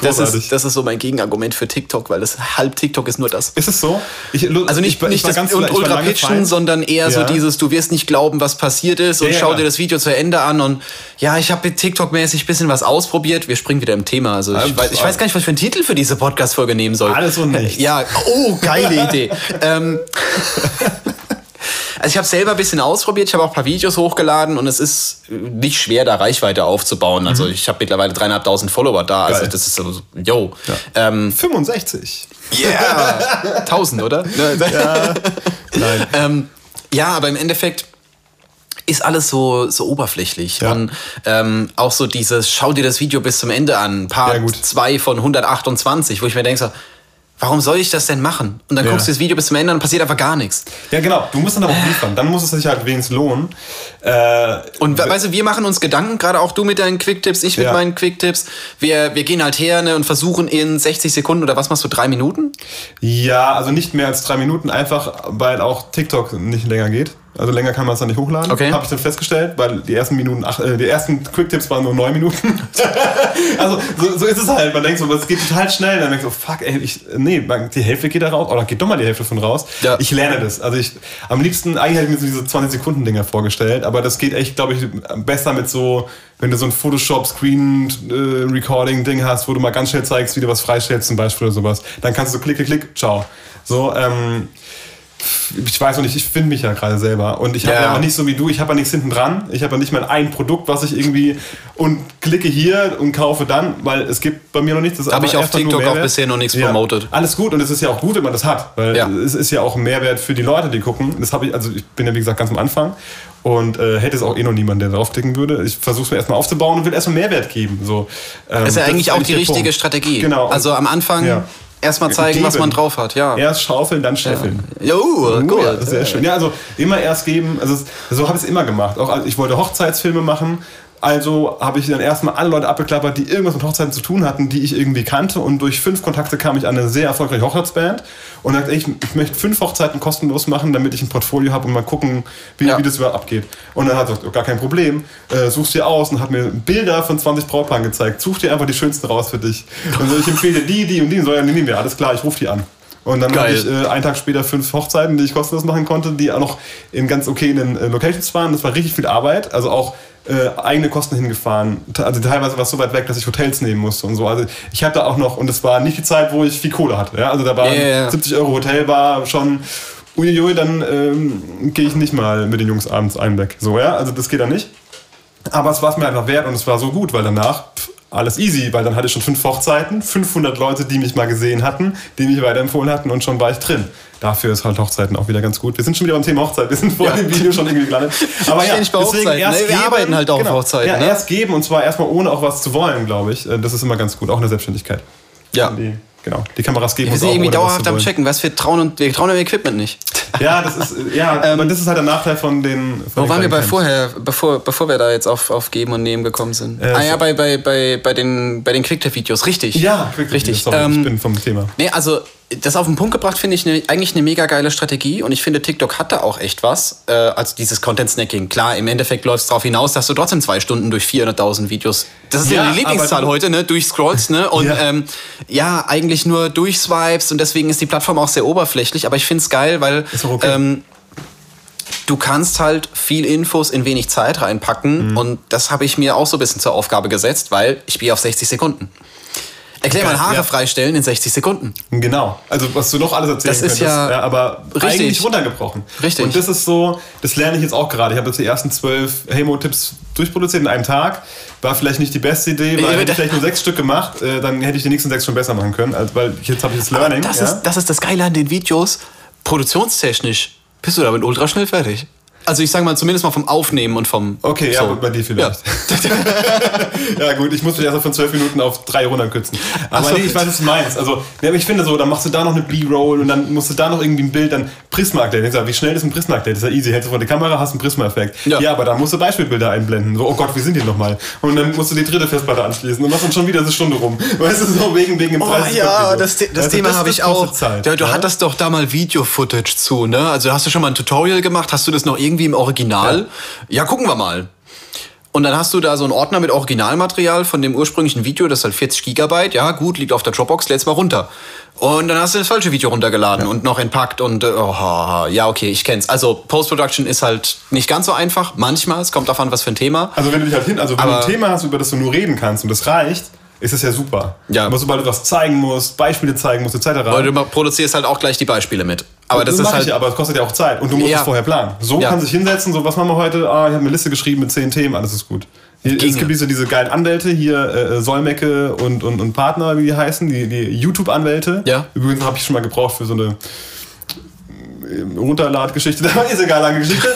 Das Großartig. ist, das ist so mein Gegenargument für TikTok, weil das halb TikTok ist nur das. Ist es so? Ich, Also nicht, ich, nicht das ganz- und Ultra Pitchen, sondern eher so Ja. dieses, du wirst nicht glauben, was passiert ist und Ja, ja, schau klar. dir das Video zu Ende an und ja, ich habe mit TikTok-mäßig ein bisschen was ausprobiert. Wir springen wieder im Thema. Also ich, weiß, ich weiß gar nicht, was ich für einen Titel für diese Podcast-Folge nehmen soll. Alles und nichts. Ja, oh, geile (laughs) Idee. ähm, also ich habe selber ein bisschen ausprobiert, ich habe auch ein paar Videos hochgeladen und es ist nicht schwer, da Reichweite aufzubauen. Also ich habe mittlerweile dreieinhalbtausend Follower da. Also Mhm. Geil. das ist so, yo. Ähm, 65. yeah! (laughs) 1000, oder? Ja. Nein. Ähm, ja, aber im Endeffekt ist alles so, so oberflächlich. Ja. Und ähm, auch so dieses, schau dir das Video bis zum Ende an, Part Ja, gut. 2 von 128, wo ich mir denke so, warum soll ich das denn machen? Und dann Ja. guckst du das Video bis zum Ende und dann passiert einfach gar nichts. Ja, genau. Du musst dann aber auch liefern. Dann muss es sich halt wenigstens lohnen. Äh, Und we- weißt du, wir machen uns Gedanken, gerade auch du mit deinen Quicktips, ich mit Ja. meinen Quicktips. Wir, wir gehen halt her ne, und versuchen in 60 Sekunden oder was machst du, drei Minuten? Ja, also nicht mehr als drei Minuten, einfach weil auch TikTok nicht länger geht. Also länger kann man es dann nicht hochladen. Okay. Habe ich dann festgestellt, weil die ersten Minuten, ach, äh, die ersten Quicktips waren nur neun Minuten. (laughs) also so, so ist es halt. Man denkt so, es geht total schnell. Dann denkst du, fuck, ey, ich, nee, die Hälfte geht da raus. Oder geht doch mal die Hälfte von raus. Ja. Ich lerne das. Also ich, am liebsten, eigentlich hätte ich mir so diese 20 Sekunden Dinger vorgestellt, aber das geht echt, glaube ich, besser mit so, wenn du so ein Photoshop Screen äh, Recording Ding hast, wo du mal ganz schnell zeigst, wie du was freistellst zum Beispiel oder sowas. Dann kannst du so klick, klick, klick, ciao. So, ähm, ich weiß noch nicht, ich finde mich ja gerade selber. Und ich habe Ja. ja. aber nicht so wie du, ich habe ja nichts hinten dran. Ich habe ja nicht mal ein Produkt, was ich irgendwie und klicke hier und kaufe dann, weil es gibt bei mir noch nichts. Das ist Hab aber ich auf TikTok auch bisher noch nichts Ja. promotet. Alles gut und es ist ja auch gut, wenn man das hat, weil Ja. es ist ja auch ein Mehrwert für die Leute, die gucken. Das habe ich, also ich bin ja wie gesagt ganz am Anfang und äh, hätte es auch eh noch niemand, der draufklicken würde. Ich versuche es mir erstmal aufzubauen und will erstmal Mehrwert geben. So, ähm, Das ist ja eigentlich auch die richtige Punkt. Strategie. Genau. Also am Anfang. Erstmal zeigen, was Geben. man drauf hat. Ja. Erst schaufeln, dann scheffeln. Jo, Uh, gut. ja, sehr schön. Ja, also immer erst geben. Also so habe ich es immer gemacht. Auch als ich wollte Hochzeitsfilme machen. Also habe ich dann erstmal alle Leute abgeklappert, die irgendwas mit Hochzeiten zu tun hatten, die ich irgendwie kannte. Und durch fünf Kontakte kam ich an eine sehr erfolgreiche Hochzeitsband. Und sagte, ich, ich möchte fünf Hochzeiten kostenlos machen, damit ich ein Portfolio habe und mal gucken, wie, Ja. wie das überhaupt abgeht. Und dann hat er gesagt, gar kein Problem, äh, suchst dir aus und hat mir Bilder von 20 Brautpaaren gezeigt. Such dir einfach die schönsten raus für dich. Und so, ich empfehle dir die, die und die. Und so, ja, nehmen wir, alles klar, ich rufe die an. Und dann Geil. hatte ich äh, einen Tag später fünf Hochzeiten, die ich kostenlos machen konnte, die auch noch in ganz okayen äh, Locations waren. Das war richtig viel Arbeit, also auch äh, eigene Kosten hingefahren. Also teilweise war es so weit weg, dass ich Hotels nehmen musste und so. Also ich hatte auch noch, und es war nicht die Zeit, wo ich viel Kohle hatte. Ja? Also da war ja. 70 Euro Hotel war schon, uiuiui, dann ähm, gehe ich nicht mal mit den Jungs abends einen weg. So, ja, also das geht dann nicht. Aber es war es mir einfach wert und es war so gut, weil danach pff, alles easy, weil dann hatte ich schon fünf Hochzeiten, 500 Leute, die mich mal gesehen hatten, die mich weiterempfohlen hatten und schon war ich drin. Dafür ist halt Hochzeiten auch wieder ganz gut. Wir sind schon wieder beim Thema Hochzeit. Wir sind vor Ja. dem Video schon irgendwie gelandet. (laughs) Aber ja, Ständig bei deswegen Hochzeiten, erst ne? Wir geben, arbeiten halt auch auf genau. Hochzeiten, Ja, ne? erst geben und zwar erstmal ohne auch was zu wollen, glaube ich. Äh, Das ist immer ganz gut, auch in der Selbstständigkeit. Ja. Die Genau. Die Kameras geben Wir uns sind auch irgendwie dauerhaft am. Checken, was wir trauen und wir trauen dem Equipment nicht. (laughs) Ja, das ist, ja, (laughs) aber das ist halt der Nachteil von den. Von Wo den waren wir bei kleinen vorher, bevor, bevor wir da jetzt auf, auf Geben und Nehmen gekommen sind? Äh, ah ja, so- bei, bei, bei, bei den, bei den Quicktip-Videos, richtig. Ja, Quick richtig. Sorry, Ähm, ich bin vom Thema. Nee, also das auf den Punkt gebracht finde ich ne, eigentlich eine mega geile Strategie und ich finde, TikTok hat da auch echt was. Äh, also dieses Content-Snacking. Klar, im Endeffekt läuft es darauf hinaus, dass du trotzdem zwei Stunden durch 400.000 Videos, das ist ja, die Lieblingszahl heute, ne, durchscrollst, ne, und Ja. Ähm, ja, eigentlich nur durchswipes und deswegen ist die Plattform auch sehr oberflächlich, aber ich finde es geil, weil okay. ähm, du kannst halt viel Infos in wenig Zeit Mhm. reinpacken und das habe ich mir auch so ein bisschen zur Aufgabe gesetzt, weil ich spiele auf 60 Sekunden. Erklär mal Haare ja. freistellen in 60 Sekunden. Genau. Also was du noch alles erzählen Das ist könntest, ja aber richtig. eigentlich runtergebrochen. Richtig. Und das ist so, das lerne ich jetzt auch gerade. Ich habe jetzt die ersten zwölf Heymo-Tipps durchproduziert in einem Tag. War vielleicht nicht die beste Idee, weil Ja, hätte ich vielleicht nur sechs Stück gemacht, äh, dann hätte ich die nächsten sechs schon besser machen können. Also, weil jetzt habe ich das Learning. Das, ja? ist, das ist das Geile an den Videos. Produktionstechnisch bist du damit ultra schnell fertig. Also ich sage mal zumindest mal vom Aufnehmen und vom... Okay, ja, so. bei dir vielleicht. Ja. (laughs) gut, ich muss mich erst von zwölf Minuten auf drei runterkürzen. Aber so. nee, ich weiß, was du meinst. Also, ja, ich finde so, dann machst du da noch eine B-Roll und dann musst du da noch irgendwie ein Bild, dann. Ich sag, Wie schnell ist ein Prisma-Update? Das ist ja easy. Hältst du vor die Kamera, hast einen Prisma-Effekt. Ja. Ja. aber dann musst du Beispielbilder einblenden. So, oh Gott, wie sind die nochmal? Und dann musst du die dritte Festplatte anschließen und machst dann schon wieder eine Stunde rum. (laughs) Weißt du, so wegen, wegen dem Oh 30 ja, das, das Also Thema habe ich auch. Zeit, ja, du ja? hattest doch da mal Video-Footage zu, ne? Also hast du schon mal ein Tutorial gemacht? Hast du das noch irgendwie im Original? Ja, gucken wir mal. Und dann hast du da so einen Ordner mit Originalmaterial von dem ursprünglichen Video, das ist halt 40 Gigabyte. Ja, gut, liegt auf der Dropbox, lädst mal runter. Und dann hast du das falsche Video runtergeladen und noch entpackt und oh, ja, okay, ich kenn's. Also Post-Production ist halt nicht ganz so einfach. Manchmal, es kommt davon, was für ein Thema. Also wenn du dich halt hin, also wenn Aber- du ein Thema hast, über das du nur reden kannst und das reicht, ist das ja super. Ja. Aber sobald du was zeigen musst, Beispiele zeigen musst, etc. Weil du produzierst halt auch gleich die Beispiele mit. Aber das das ist halt. ja, aber es kostet ja auch Zeit und du musst Ja. es vorher planen. So Ja. kann sich hinsetzen, so was machen wir heute? Ah, ich habe eine Liste geschrieben mit zehn Themen, alles ist gut. Hier, Ginge. es gibt diese, diese geilen Anwälte hier, äh, Solmecke und, und, und Partner, wie die heißen, die, die YouTube-Anwälte. Ja. Übrigens habe ich schon mal gebraucht für so eine äh, Runterladgeschichte, (laughs) da ist egal, lange Geschichte. (laughs)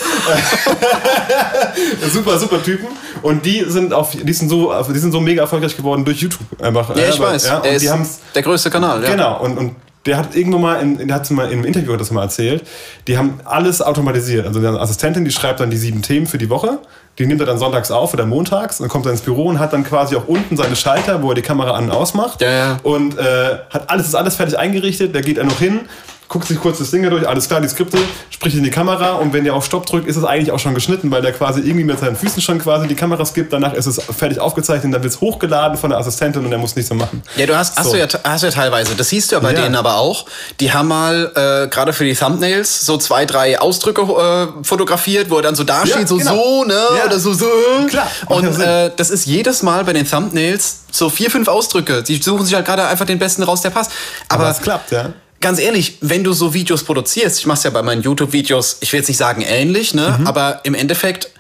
super, super Typen. Und die sind auf, die sind so, die sind so mega erfolgreich geworden durch YouTube. Einfach, ja, ich aber- weiß. Ja, und die haben's der größte Kanal. Ja. Genau, und, und der hat irgendwo mal, in, der hat mal im Interview hat das mal erzählt, die haben alles automatisiert. Also eine Assistentin, die schreibt dann die sieben Themen für die Woche, die nimmt er dann sonntags auf oder montags und kommt dann ins Büro und hat dann quasi auch unten seine Schalter, wo er die Kamera an und ausmacht. Ja, ja. Und äh, hat alles, ist alles fertig eingerichtet, da geht er noch hin, guckt sich kurz das Ding durch, alles klar, die Skripte, spricht in die Kamera und wenn der auf Stopp drückt, ist es eigentlich auch schon geschnitten, weil der quasi irgendwie mit seinen Füßen schon quasi die Kamera skippt, danach ist es fertig aufgezeichnet, dann wird es hochgeladen von der Assistentin und er muss nichts mehr machen. Ja, du hast, hast, So. du ja, hast du ja teilweise. Das siehst du ja bei Ja. denen aber auch. Die haben mal äh, gerade für die Thumbnails so zwei, drei Ausdrücke äh, fotografiert, wo er dann so dasteht, Ja, so genau. so, ne? Ja. Oder so, so. Klar, Und äh, das ist jedes Mal bei den Thumbnails so vier, fünf Ausdrücke. Die suchen sich halt gerade einfach den besten raus, der passt. Aber, Aber es klappt, ja. Ganz ehrlich, wenn du so Videos produzierst, ich mach's ja bei meinen YouTube-Videos, ich will jetzt nicht sagen ähnlich, ne? Mhm. Aber im Endeffekt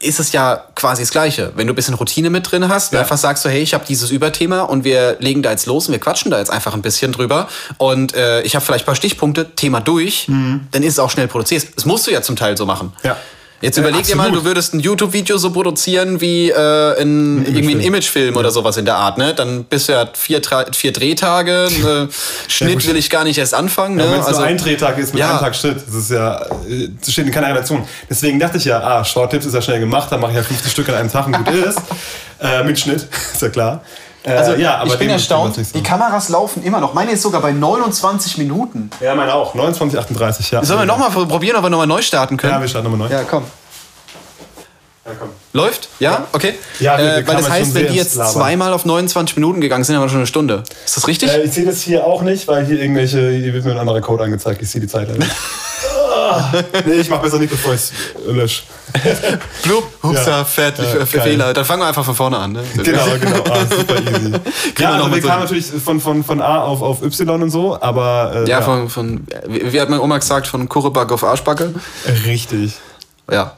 ist es ja quasi das Gleiche. Wenn du ein bisschen Routine mit drin hast, Ja. einfach sagst du, hey, ich habe dieses Überthema und wir legen da jetzt los und wir quatschen da jetzt einfach ein bisschen drüber und äh, ich habe vielleicht ein paar Stichpunkte, Thema durch, dann ist es auch schnell produziert. Das musst du ja zum Teil so machen. Mhm. Ja. Jetzt Ja, überleg dir mal, du würdest ein YouTube-Video so produzieren wie äh, in, irgendwie ein Imagefilm. Imagefilm oder sowas in der Art, ne? Dann bist du ja vier, vier Drehtage, äh, Schnitt will ich gar nicht erst anfangen, Ja, ne? Wenn es nur ein Drehtag ist mit ja. einem Tag Schnitt, das ist ja, äh, das steht in keiner Relation. Deswegen dachte ich ja, ah, Short Tips ist ja schnell gemacht, dann mache ich ja 50 Stück an einem Tag und gut (laughs) ist. Äh, mit Schnitt, (laughs) ist ja klar. Äh, Also ja, aber ich bin erstaunt, so. die Kameras laufen immer noch. Meine ist sogar bei 29 Minuten. Ja, meine auch. 29, 38, ja. Sollen wir nochmal probieren, ob wir nochmal neu starten können? Ja, wir starten nochmal neu. Ja, komm. Ja, komm. Läuft? Ja? Okay. Ja, wir- wir äh, weil das heißt, wenn die jetzt Labern. zweimal auf 29 Minuten gegangen sind, haben wir schon eine Stunde. Ist das richtig? Äh, ich sehe das hier auch nicht, weil hier irgendwelche, hier wird mir ein anderer Code angezeigt. Ich sehe die Zeit leider nicht. (laughs) Nee, ich mach besser nicht, bevor ich lösche. (laughs) Blub, Hupsa, Ja. fertig, Ja. Fehler. Dann fangen wir einfach von vorne an. Ne? Genau, genau. Ah, super (laughs) easy. ja, also wir so- kamen natürlich von, von, von A auf, auf Y und so, aber. Äh, Ja, von, von, wie wie hat meine Oma gesagt, von Kurrebacke auf Arschbacke? Richtig. Ja.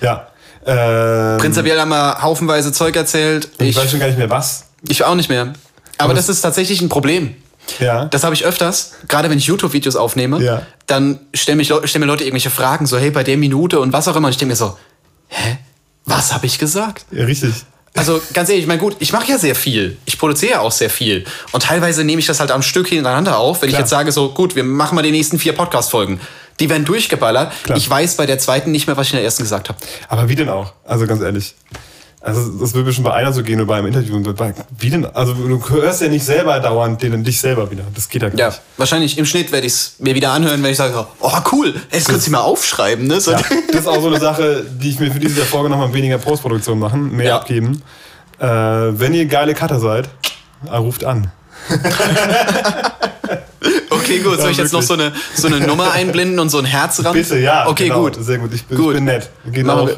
Ja. Ähm, Prinzipiell haben wir haufenweise Zeug erzählt. ich, Ich, weiß schon gar nicht mehr was. ich auch nicht mehr. Aber das ist tatsächlich ein Problem. Ja. Das habe ich öfters, gerade wenn ich YouTube-Videos aufnehme, Ja. dann stellen, mich, stellen mir Leute irgendwelche Fragen, so, hey, bei der Minute und was auch immer. Und ich denke mir so, hä? Was habe ich gesagt? ja, richtig. Also ganz ehrlich, ich meine, gut, ich mache ja sehr viel. Ich produziere ja auch sehr viel. Und teilweise nehme ich das halt am Stück hintereinander auf, wenn Klar. ich jetzt sage, so, gut, wir machen mal die nächsten vier Podcast-Folgen. Die werden durchgeballert. Klar. Ich weiß bei der zweiten nicht mehr, was ich in der ersten gesagt habe. Aber wie denn auch? Also ganz ehrlich. Also das würde schon bei einer so gehen oder bei einem Interview. Wie denn? Also du hörst ja nicht selber dauernd den, dich selber wieder. Das geht ja gar ja, nicht. Wahrscheinlich im Schnitt werde ich es mir wieder anhören, wenn ich sage, oh cool, jetzt könntest du mal aufschreiben. Ne? So ja, das ist auch so eine Sache, die ich mir für dieses Jahr vorgenommen habe, weniger Postproduktion machen, mehr ja. abgeben. Äh, wenn ihr geile Cutter seid, ruft an. (laughs) Okay, gut. Soll ich jetzt noch so eine, so eine Nummer einblenden und so ein Herz ran? Bitte, ja. Okay, genau, gut. Sehr gut. Ich bin, gut. Ich bin nett. Geht auch,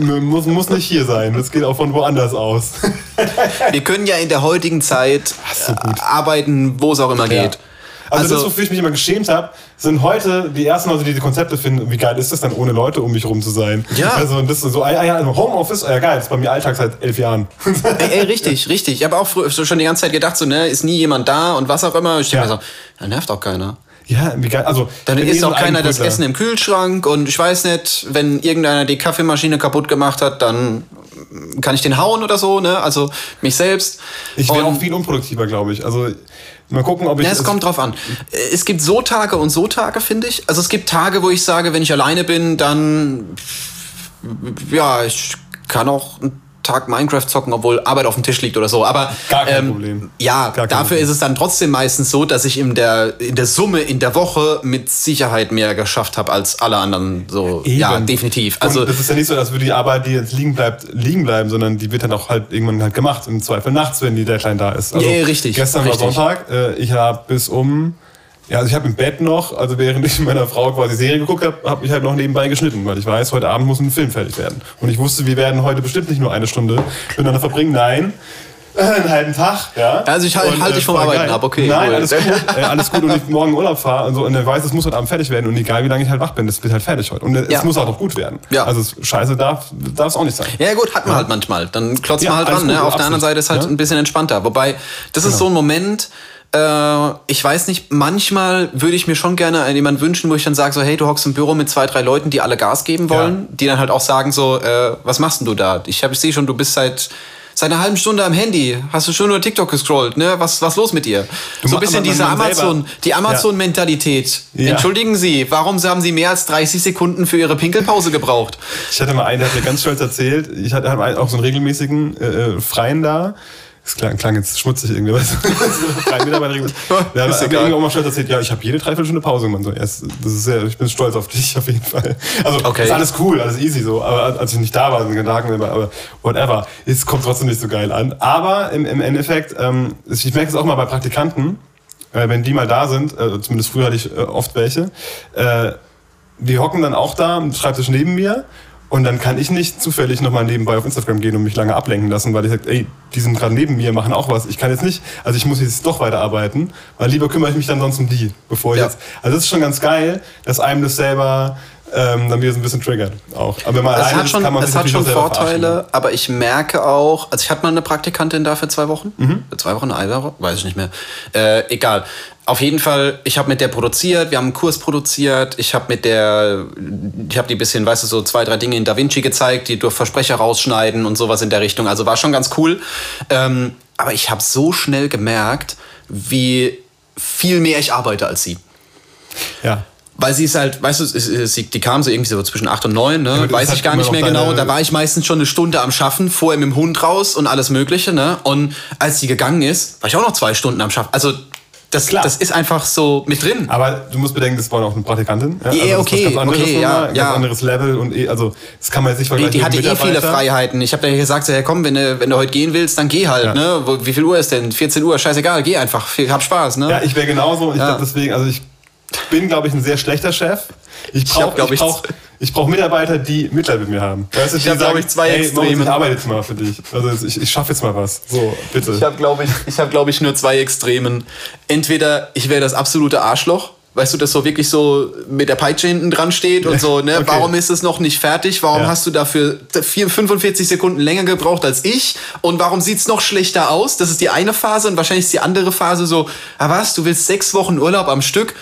muss, muss nicht hier sein. Das geht auch von woanders aus. Wir können ja in der heutigen Zeit so arbeiten, wo es auch immer ja. geht. Also, also das, wofür ich mich immer geschämt habe, sind heute die ersten Leute, die die Konzepte finden. Wie geil ist das dann, ohne Leute um mich rum zu sein? Ja. Also das ist so, ah, ja, also Homeoffice, ja geil, das ist bei mir Alltag seit elf Jahren. Ey, ey richtig, richtig. Ich habe auch schon die ganze Zeit gedacht, so, ne, ist nie jemand da und was auch immer. Ich denke ja. mir so, da nervt auch keiner. Ja, wie geil. Also, dann ist auch keiner das Essen im Kühlschrank und ich weiß nicht, wenn irgendeiner die Kaffeemaschine kaputt gemacht hat, dann kann ich den hauen oder so, ne? Also mich selbst. Ich wäre auch viel unproduktiver, glaube ich. Also Mal gucken, ob ich. Ja, es kommt drauf an. Es gibt so Tage und so Tage, finde ich. Also es gibt Tage, wo ich sage, wenn ich alleine bin, dann ja, ich kann auch Tag Minecraft zocken, obwohl Arbeit auf dem Tisch liegt oder so. Aber Gar kein ähm, Problem. Ja, Gar dafür Problem. ist es dann trotzdem meistens so, dass ich in der, in der Summe in der Woche mit Sicherheit mehr geschafft habe als alle anderen. So, Eben. ja, definitiv. Also Und das ist ja nicht so, dass würde die Arbeit, die jetzt liegen bleibt, liegen bleiben, sondern die wird dann auch halt irgendwann halt gemacht. Im Zweifel nachts, wenn die Deadline da ist. Also ja, richtig. Gestern richtig. war Sonntag. Äh, ich habe bis um ja, also ich habe im Bett noch, also während ich mit meiner Frau quasi Serie geguckt habe, habe ich halt noch nebenbei geschnitten, weil ich weiß, heute Abend muss ein Film fertig werden. Und ich wusste, wir werden heute bestimmt nicht nur eine Stunde miteinander verbringen. Nein, (laughs) einen halben Tag, ja. Also ich halte halt dich vom Arbeiten geil. ab, okay. Nein, cool. alles gut, (laughs) äh, alles gut und ich morgen Urlaub fahre und so und er weiß, es muss heute Abend fertig werden und egal wie lange ich halt wach bin, das wird halt fertig heute und es ja. muss auch noch gut werden. Ja. Also scheiße darf es auch nicht sein. Ja gut, hat man ja. halt manchmal, dann klotzt man halt dran, ne? Auf der anderen Seite ist halt ein bisschen entspannter, wobei das genau. ist so ein Moment, äh, ich weiß nicht, manchmal würde ich mir schon gerne jemanden wünschen, wo ich dann sage, so, hey, du hockst im Büro mit zwei, drei Leuten, die alle Gas geben wollen, ja. die dann halt auch sagen, so, äh, was machst denn du da? Ich, hab, ich sehe schon, du bist seit seit einer halben Stunde am Handy, hast du schon nur TikTok gescrollt, ne? Was was los mit dir? Du so ein bisschen diese Amazon, die Amazon Mentalität. Ja. Entschuldigen Sie, warum haben Sie mehr als 30 Sekunden für Ihre Pinkelpause gebraucht? Ich hatte mal einen, der hat mir ganz stolz erzählt, ich hatte auch so einen regelmäßigen äh, äh Freien da das klang, klang jetzt schmutzig irgendwie. Weißt du? (laughs) Drei Mitarbeiter. Der hat mir irgendwann mal schnell erzählt, ja, ich habe jede Dreiviertelstunde Pause gemacht. So, das ist sehr, ich bin stolz auf dich (laughs) auf jeden Fall. Also okay. ist alles cool, alles easy so. Aber als ich nicht da war, sind Gedanken, aber whatever. Es kommt trotzdem nicht so geil an. Aber im, im Endeffekt, ähm, ich merke es auch mal bei Praktikanten, äh, wenn die mal da sind, äh, zumindest früher hatte ich äh, oft welche, äh, die hocken dann auch da am Schreibtisch neben mir und dann kann ich nicht zufällig nochmal nebenbei auf Instagram gehen und mich lange ablenken lassen, weil ich sage, ey, die sind gerade neben mir, machen auch was. Ich kann jetzt nicht, also ich muss jetzt doch weiterarbeiten, weil lieber kümmere ich mich dann sonst um die, bevor ich ja. jetzt. Also das ist schon ganz geil, dass einem das selber ähm, dann wieder so ein bisschen triggert auch. Aber wenn man es hat schon, es hat schon Vorteile, aber ich merke auch, also ich hatte mal eine Praktikantin da für zwei Wochen, mhm. für zwei Wochen, eine Woche, weiß ich nicht mehr. Äh, egal. Auf jeden Fall, ich habe mit der produziert, wir haben einen Kurs produziert, ich habe mit der, ich habe die bisschen, weißt du, so zwei, drei Dinge in Da Vinci gezeigt, die durch Versprecher rausschneiden und sowas in der Richtung. Also war schon ganz cool. Ähm, aber ich habe so schnell gemerkt, wie viel mehr ich arbeite als sie. Ja. Weil sie ist halt, weißt du, sie, die kam so irgendwie so zwischen acht und neun, ne? weiß ich gar nicht mehr genau. Da war ich meistens schon eine Stunde am Schaffen, vorher mit dem Hund raus und alles Mögliche, ne? Und als sie gegangen ist, war ich auch noch zwei Stunden am Schaffen. Also das, Klar. das ist einfach so mit drin. Aber du musst bedenken, das war auch eine Praktikantin. Ja, also okay, ganz anderes okay, ja, ein ganz anderes Level und eh, also das kann man jetzt nicht vergleichen. Die, die hatte eh viele Freiheiten. Ich habe da gesagt, so, ja komm, wenn du, wenn du heute gehen willst, dann geh halt. Ja. Ne? Wie viel Uhr ist denn? 14 Uhr, scheißegal, geh einfach. Hab Spaß. Ne? Ja, ich wäre genauso. Ich ja. deswegen, also ich bin, glaube ich, ein sehr schlechter Chef. Ich brauche ich, ich brauch, ich brauch Mitarbeiter, die Mitleid mit mir haben. Weißt du, ich habe, glaube ich, zwei hey, Extreme. Ich arbeite jetzt mal für dich. Also ich, ich schaffe jetzt mal was. So, bitte. Ich habe, glaube ich, ich, hab, glaub ich, nur zwei Extremen. Entweder ich wäre das absolute Arschloch, weißt du, das so wirklich so mit der Peitsche hinten dran steht und so, ne? Okay. Warum ist es noch nicht fertig? Warum ja. hast du dafür 45 Sekunden länger gebraucht als ich? Und warum sieht es noch schlechter aus? Das ist die eine Phase und wahrscheinlich ist die andere Phase so, ah was, du willst sechs Wochen Urlaub am Stück?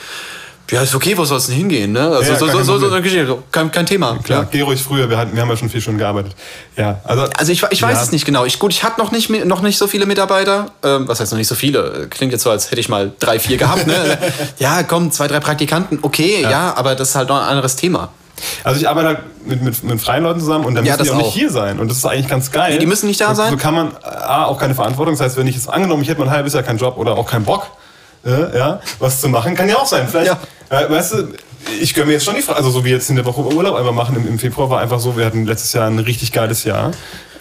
Ja, ist okay, wo soll es denn hingehen, ne? Also Ja, so, so, kein so, so, Problem. so kein, kein Thema. Klar, Ja. geh ruhig früher, wir, hatten, wir haben ja schon vier Stunden gearbeitet. Ja, also, Also ich, ich weiß Ja. es nicht genau. Ich, gut, ich hatte noch nicht, noch nicht so viele Mitarbeiter. Ähm, was heißt noch nicht so viele? Klingt jetzt so, als hätte ich mal drei, vier gehabt. Ne? (laughs) ja, komm, zwei, drei Praktikanten. Okay, ja. aber das ist halt noch ein anderes Thema. Also ich arbeite halt mit, mit, mit freien Leuten zusammen und dann Ja, müssen die auch, auch. nicht hier sein. Und das ist eigentlich ganz geil. Nee, die müssen nicht da so, sein. So kann man A, auch keine Verantwortung. Das heißt, wenn ich jetzt angenommen, ich hätte mal ein halbes Jahr keinen Job oder auch keinen Bock, äh, ja, was zu machen, kann ja auch sein. Vielleicht, äh, weißt du, ich gönne mir jetzt schon die Frage, also so wie jetzt in der Woche Urlaub einfach machen im, im Februar war einfach so, wir hatten letztes Jahr ein richtig geiles Jahr.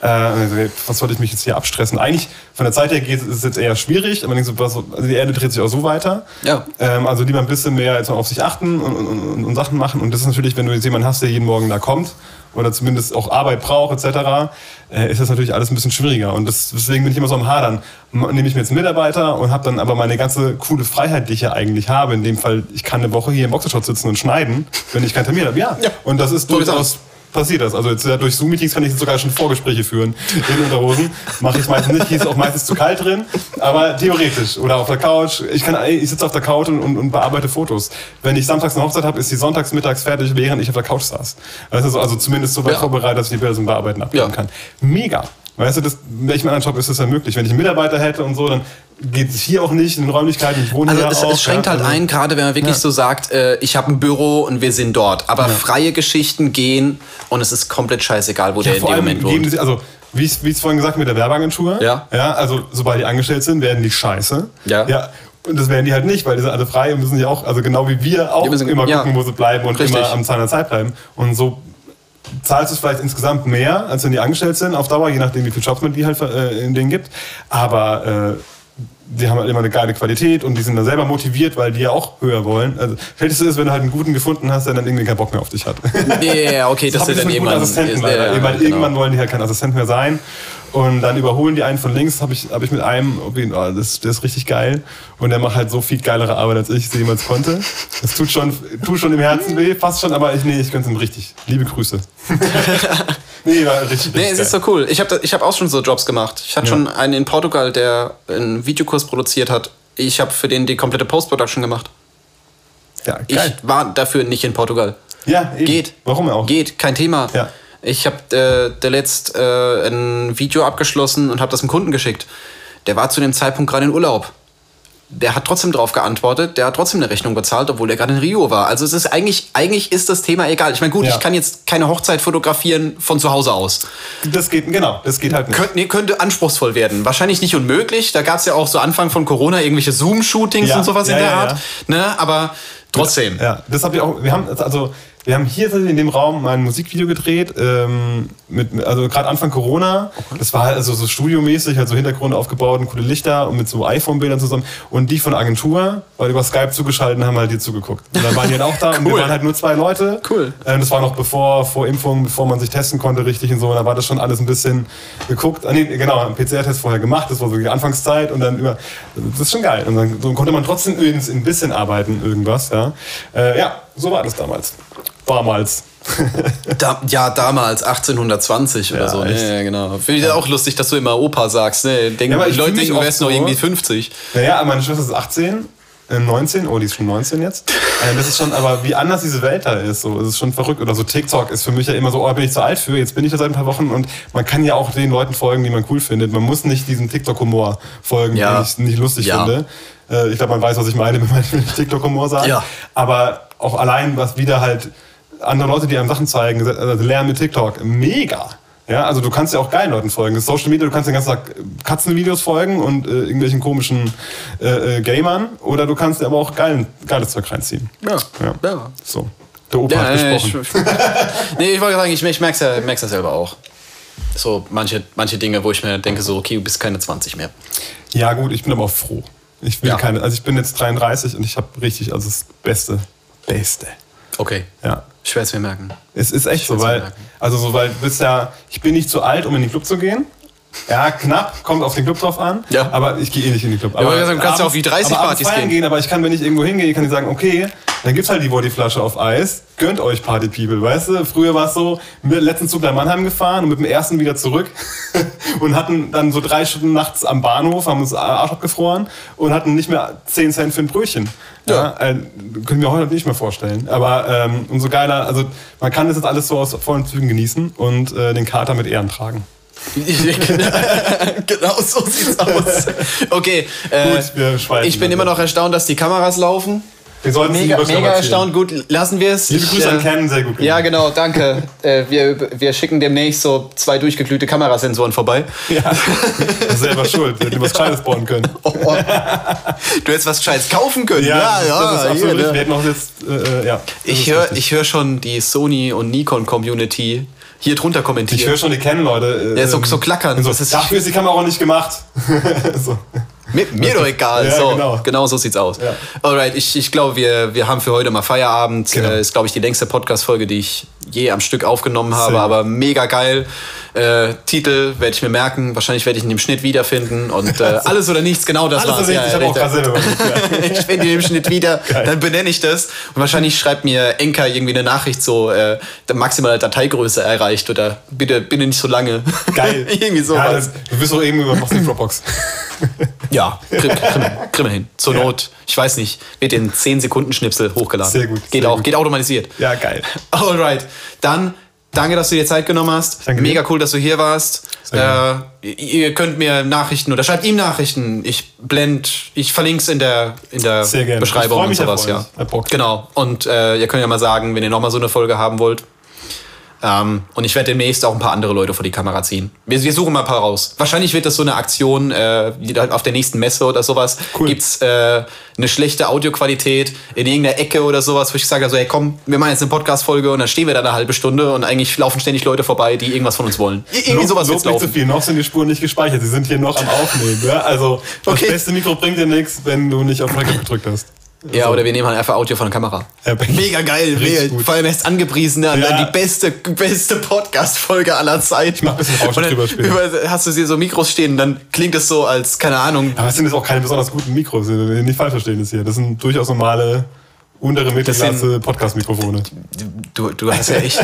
Äh, also, was sollte ich mich jetzt hier abstressen? Eigentlich von der Zeit her geht, es jetzt eher schwierig, aber so, also die Erde dreht sich auch so weiter. Ja. Ähm, also lieber ein bisschen mehr jetzt mal auf sich achten und, und, und, und Sachen machen. Und das ist natürlich, wenn du jetzt jemanden hast, der jeden Morgen da kommt oder zumindest auch Arbeit braucht etc., äh, ist das natürlich alles ein bisschen schwieriger. Und das, deswegen bin ich immer so am Hadern. Nehme ich mir jetzt einen Mitarbeiter und habe dann aber meine ganze coole Freiheit, die ich ja eigentlich habe. In dem Fall, ich kann eine Woche hier im Boxershot sitzen und schneiden, wenn ich keinen Termin habe. Ja. Ja. Und das ist durchaus passiert das. Also jetzt durch Zoom-Meetings kann ich jetzt sogar schon Vorgespräche führen in Unterhosen. Mache ich meistens nicht. Hier ist auch meistens zu kalt drin. Aber theoretisch. Oder auf der Couch. Ich, kann, ich sitze auf der Couch und, und, und bearbeite Fotos. Wenn ich samstags eine Hochzeit habe, ist die sonntags mittags fertig, während ich auf der Couch saß. So- also zumindest so weit Ja. vorbereitet, dass ich die Bilder zum Bearbeiten abgeben Ja. kann. Mega. Weißt du, das, in welchem anderen Job ist das ja möglich? Wenn ich einen Mitarbeiter hätte und so, dann geht es hier auch nicht in den Räumlichkeiten. Ich wohne Also hier es, auch. es schränkt ja, halt also- ein, gerade wenn man wirklich Ja. so sagt, äh, ich habe ein Büro und wir sind dort. Aber freie Geschichten gehen und es ist komplett scheißegal, wo der in dem Moment wohnt. sie, also wie ich es vorhin gesagt mit der Werbeagentur. Ja. ja. Also sobald die angestellt sind, werden die scheiße. Ja. ja. Und das werden die halt nicht, weil die sind alle frei und müssen ja auch, also genau wie wir auch müssen- immer ja. gucken, wo sie bleiben und Richtig. immer am Zahn der Zeit bleiben. Und so zahlst du vielleicht insgesamt mehr, als wenn die angestellt sind auf Dauer, je nachdem, wie viel Jobs man die halt äh, in denen gibt. Aber äh, die haben halt immer eine geile Qualität und die sind da selber motiviert, weil die ja auch höher wollen. Also, schlechteste ist, wenn du halt einen guten gefunden hast, der dann irgendwie keinen Bock mehr auf dich hat. Ja, ja, okay, das Das ist dann irgendwann. Assistenten ist, leider. ja, Irgendwann, genau. irgendwann wollen die halt kein Assistent mehr sein. Und dann überholen die einen von links, habe ich, hab ich mit einem, oh, das, der ist richtig geil. Und der macht halt so viel geilere Arbeit, als ich sie jemals konnte. Das tut schon, tut schon im Herzen weh, fast schon, aber ich, nee, ich gönn's ihm richtig. Liebe Grüße. (laughs) nee, war richtig, richtig Nee, es ist so cool. Ich habe ich hab auch schon so Jobs gemacht. Ich hatte Ja. schon einen in Portugal, der einen Videokurs produziert hat. Ich habe für den die komplette Post-Production gemacht. ja, Ich geil. war dafür nicht in Portugal. ja, eben. Geht. Warum auch? Geht, kein Thema. Ja. Ich habe äh, der letzt äh, ein Video abgeschlossen und habe das dem Kunden geschickt. Der war zu dem Zeitpunkt gerade in Urlaub. Der hat trotzdem drauf geantwortet, der hat trotzdem eine Rechnung bezahlt, obwohl er gerade in Rio war. Also es ist eigentlich, eigentlich ist das Thema egal. Ich meine, gut, Ja. ich kann jetzt keine Hochzeit fotografieren von zu Hause aus. Das geht, genau, das geht halt nicht. Könnt, nee, könnte anspruchsvoll werden. Wahrscheinlich nicht unmöglich. Da gab es ja auch so Anfang von Corona irgendwelche Zoom-Shootings Ja, und sowas ja, in der Art. Ne? Aber trotzdem. Ja, das habe ich auch. Wir haben also wir haben hier in dem Raum mal ein Musikvideo gedreht, ähm, mit, also gerade Anfang Corona. Das war halt also so studiomäßig, halt so Hintergrund aufgebaut und coole Lichter und mit so iPhone-Bildern zusammen. Und die von Agentur, weil über Skype zugeschaltet haben, halt dir zugeguckt. Und dann waren die halt auch da und wir Cool. waren halt nur zwei Leute. Cool. Ähm, das war noch bevor vor Impfung, bevor man sich testen konnte richtig und so. Und da war das schon alles ein bisschen geguckt. Ah, nee, genau, einen PCR-Test vorher gemacht. Das war so die Anfangszeit und dann über. Das ist schon geil. Und dann so konnte man trotzdem ein bisschen arbeiten, irgendwas. Ja, äh, ja so war das damals. Damals. Da, ja, damals, 1820 oder Ja, so. echt. Ja, genau. Finde ich auch lustig, dass du immer Opa sagst. Ne? Denken, Ja, Leute denken, du wärst noch so- irgendwie 50. Naja, meine Schwester ist 18. äh, 19, oh, die ist schon 19 jetzt. (laughs) Äh, Das ist schon, aber wie anders diese Welt da ist, so, das ist schon verrückt. Oder so TikTok ist für mich ja immer so, oh, bin ich zu alt für, jetzt bin ich da seit ein paar Wochen und man kann ja auch den Leuten folgen, die man cool findet. Man muss nicht diesem TikTok-Humor folgen, Ja. den ich nicht lustig Ja. finde. Äh, Ich glaube, man weiß, was ich meine, (laughs) wenn man ich TikTok-Humor sagt. Ja. Aber auch allein, was wieder halt andere Leute, die einem Sachen zeigen, also lernen mit TikTok, mega. Ja, also du kannst ja auch geilen Leuten folgen. Das ist Social Media, du kannst den ganzen Tag Katzenvideos folgen und äh, irgendwelchen komischen äh, äh, Gamern oder du kannst dir aber auch geilen, geiles Zeug reinziehen. Ja. Ja. ja. So. Der Opa Ja, hat nee, gesprochen. ich, (laughs) nee, ich wollte sagen, ich, ich merke es ja, merk's ja selber auch. So manche, manche Dinge, wo ich mir denke, so, okay, du bist keine 20 mehr. Ja, gut, ich bin aber auch froh. Ich will Ja. keine, also ich bin jetzt 33 und ich habe richtig, also das Beste. Beste. Okay. Ja. Ich werde es mir merken. Es ist echt so, weil, also so, weil du bist ja, ich bin nicht zu alt, um in den Club zu gehen. Ja, knapp, kommt auf den Club drauf an. Ja. Aber ich gehe eh nicht in den Club. aber du kannst ja auf die 30 aber Partys gehen. gehen. Aber ich kann, wenn ich irgendwo hingehe, kann ich sagen, okay, dann gibt's halt die Bodyflasche auf Eis. Gönnt euch Party People, weißt du? Früher war es so, wir letzten Zug nach Mannheim gefahren und mit dem ersten wieder zurück (laughs) und hatten dann so drei Stunden nachts am Bahnhof, haben uns Arsch abgefroren und hatten nicht mehr 10 Cent für ein Brötchen. Ja. äh, können wir heute nicht mehr vorstellen. Aber ähm, umso geiler, also man kann das jetzt alles so aus vollen Zügen genießen und äh, den Kater mit Ehren tragen. (laughs) genau so sieht's aus. Okay, äh, Gut, wir ich bin immer noch erstaunt, dass die Kameras laufen. Wir sollten sie Mega, mega erstaunt. Gut, lassen wir es. Liebe Ich, Grüße an äh, Ken, sehr gut. gemacht. Ja, genau, danke. (laughs) äh, wir, wir schicken demnächst so zwei durchgeglühte Kamerasensoren vorbei. Ja, das (laughs) ist selber schuld. Wir hätten was Gescheites bauen können. Oh, oh. Du hättest was Gescheites kaufen können. das ist absolut hier, richtig. ne? Wir hätten auch jetzt, äh, äh, ja. Ich höre hör schon die Sony und Nikon Community hier drunter kommentieren. Ich höre schon die Canon-Leute. Äh, Ja, so- so klackern. So, Das ist- dafür ist die Kamera auch nicht gemacht. (laughs) so. Mir, mir doch egal. Ja, so, genau. genau. so sieht's aus. Ja. Alright, ich, ich glaube, wir, wir haben für heute mal Feierabend. Genau. Äh, ist, glaube ich, die längste Podcast-Folge, die ich je am Stück aufgenommen habe, Sehr aber mega geil. Äh, Titel werde ich mir merken. Wahrscheinlich werde ich ihn im Schnitt wiederfinden. Und äh, (laughs) alles oder nichts, genau das Alles war's. ist richtig. ich habe (laughs) ja. ich finde ihn im Schnitt wieder, (laughs) Geil. dann benenne ich das. Und wahrscheinlich schreibt mir Enka irgendwie eine Nachricht so, äh, maximale Dateigröße erreicht oder bitte, bitte nicht so lange. Geil. irgendwie Ja, sowas. das, du wirst doch irgendwie machst die Dropbox. Ja, krimm, krimm, krimm hin. Zur Ja. Not, ich weiß nicht, wird in 10 Sekunden Schnipsel hochgeladen. Sehr gut, Geht sehr auch, gut. geht automatisiert. Ja, geil. Alright. Dann danke, dass du dir Zeit genommen hast. Danke Mega dir. cool, dass du hier warst. Äh, ihr könnt mir Nachrichten oder schreibt ihm Nachrichten. Ich blend, ich verlinke es in der, in der Beschreibung und sowas, ja. Genau. Und äh, ihr könnt ja mal sagen, wenn ihr nochmal so eine Folge haben wollt. Ähm, und ich werde demnächst auch ein paar andere Leute vor die Kamera ziehen. Wir, wir suchen mal ein paar raus. Wahrscheinlich wird das so eine Aktion, äh, auf der nächsten Messe oder sowas. Cool. Gibt's äh, eine schlechte Audioqualität in irgendeiner Ecke oder sowas, wo ich sage, also, hey, komm, wir machen jetzt eine Podcast-Folge und dann stehen wir da eine halbe Stunde und eigentlich laufen ständig Leute vorbei, die irgendwas von uns wollen. Ir- Irgendwie sowas wird's nicht zu laufen. viel. Noch sind die Spuren nicht gespeichert. Sie sind hier noch am Aufnehmen. Ja? Also, das Okay. beste Mikro bringt dir nichts, wenn du nicht auf Record gedrückt hast. Ja, oder wir nehmen halt einfach Audio von der Kamera. Ja, Mega geil, mega. gut. Vor allem erst angepriesene, und Ja. dann die beste, beste Podcast-Folge aller Zeiten. Ich mach ein bisschen Rauschen drüber später. Über, hast du hier so Mikros stehen, dann klingt es so als, keine Ahnung, Aber es sind jetzt auch keine besonders guten Mikros. Nicht falsch verstehen das hier. Das sind durchaus normale untere Mittelklasse Podcast-Mikrofone. du, du hast ja echt.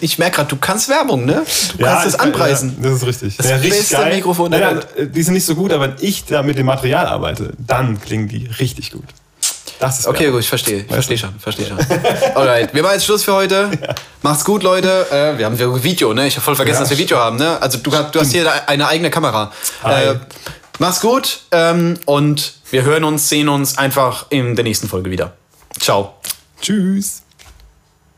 ich merke gerade, du kannst Werbung, ne? Du kannst es ich- anpreisen. Ja, das ist richtig. Das ja, richtig beste geil. Mikrofon der Naja, die sind nicht so gut, aber wenn ich da mit dem Material arbeite, dann klingen die richtig gut. Das ist Okay, gut, ich verstehe. Ich verstehe schon, verstehe schon. Alright, wir machen jetzt Schluss für heute. Macht's gut, Leute. Äh, wir haben wir Video, ne? Ich habe voll vergessen, dass wir Video haben, ne? Also du, hast- du hast hier eine eigene Kamera. Äh, mach's gut ähm, und wir hören uns, sehen uns einfach in der nächsten Folge wieder. Ciao. Tschüss.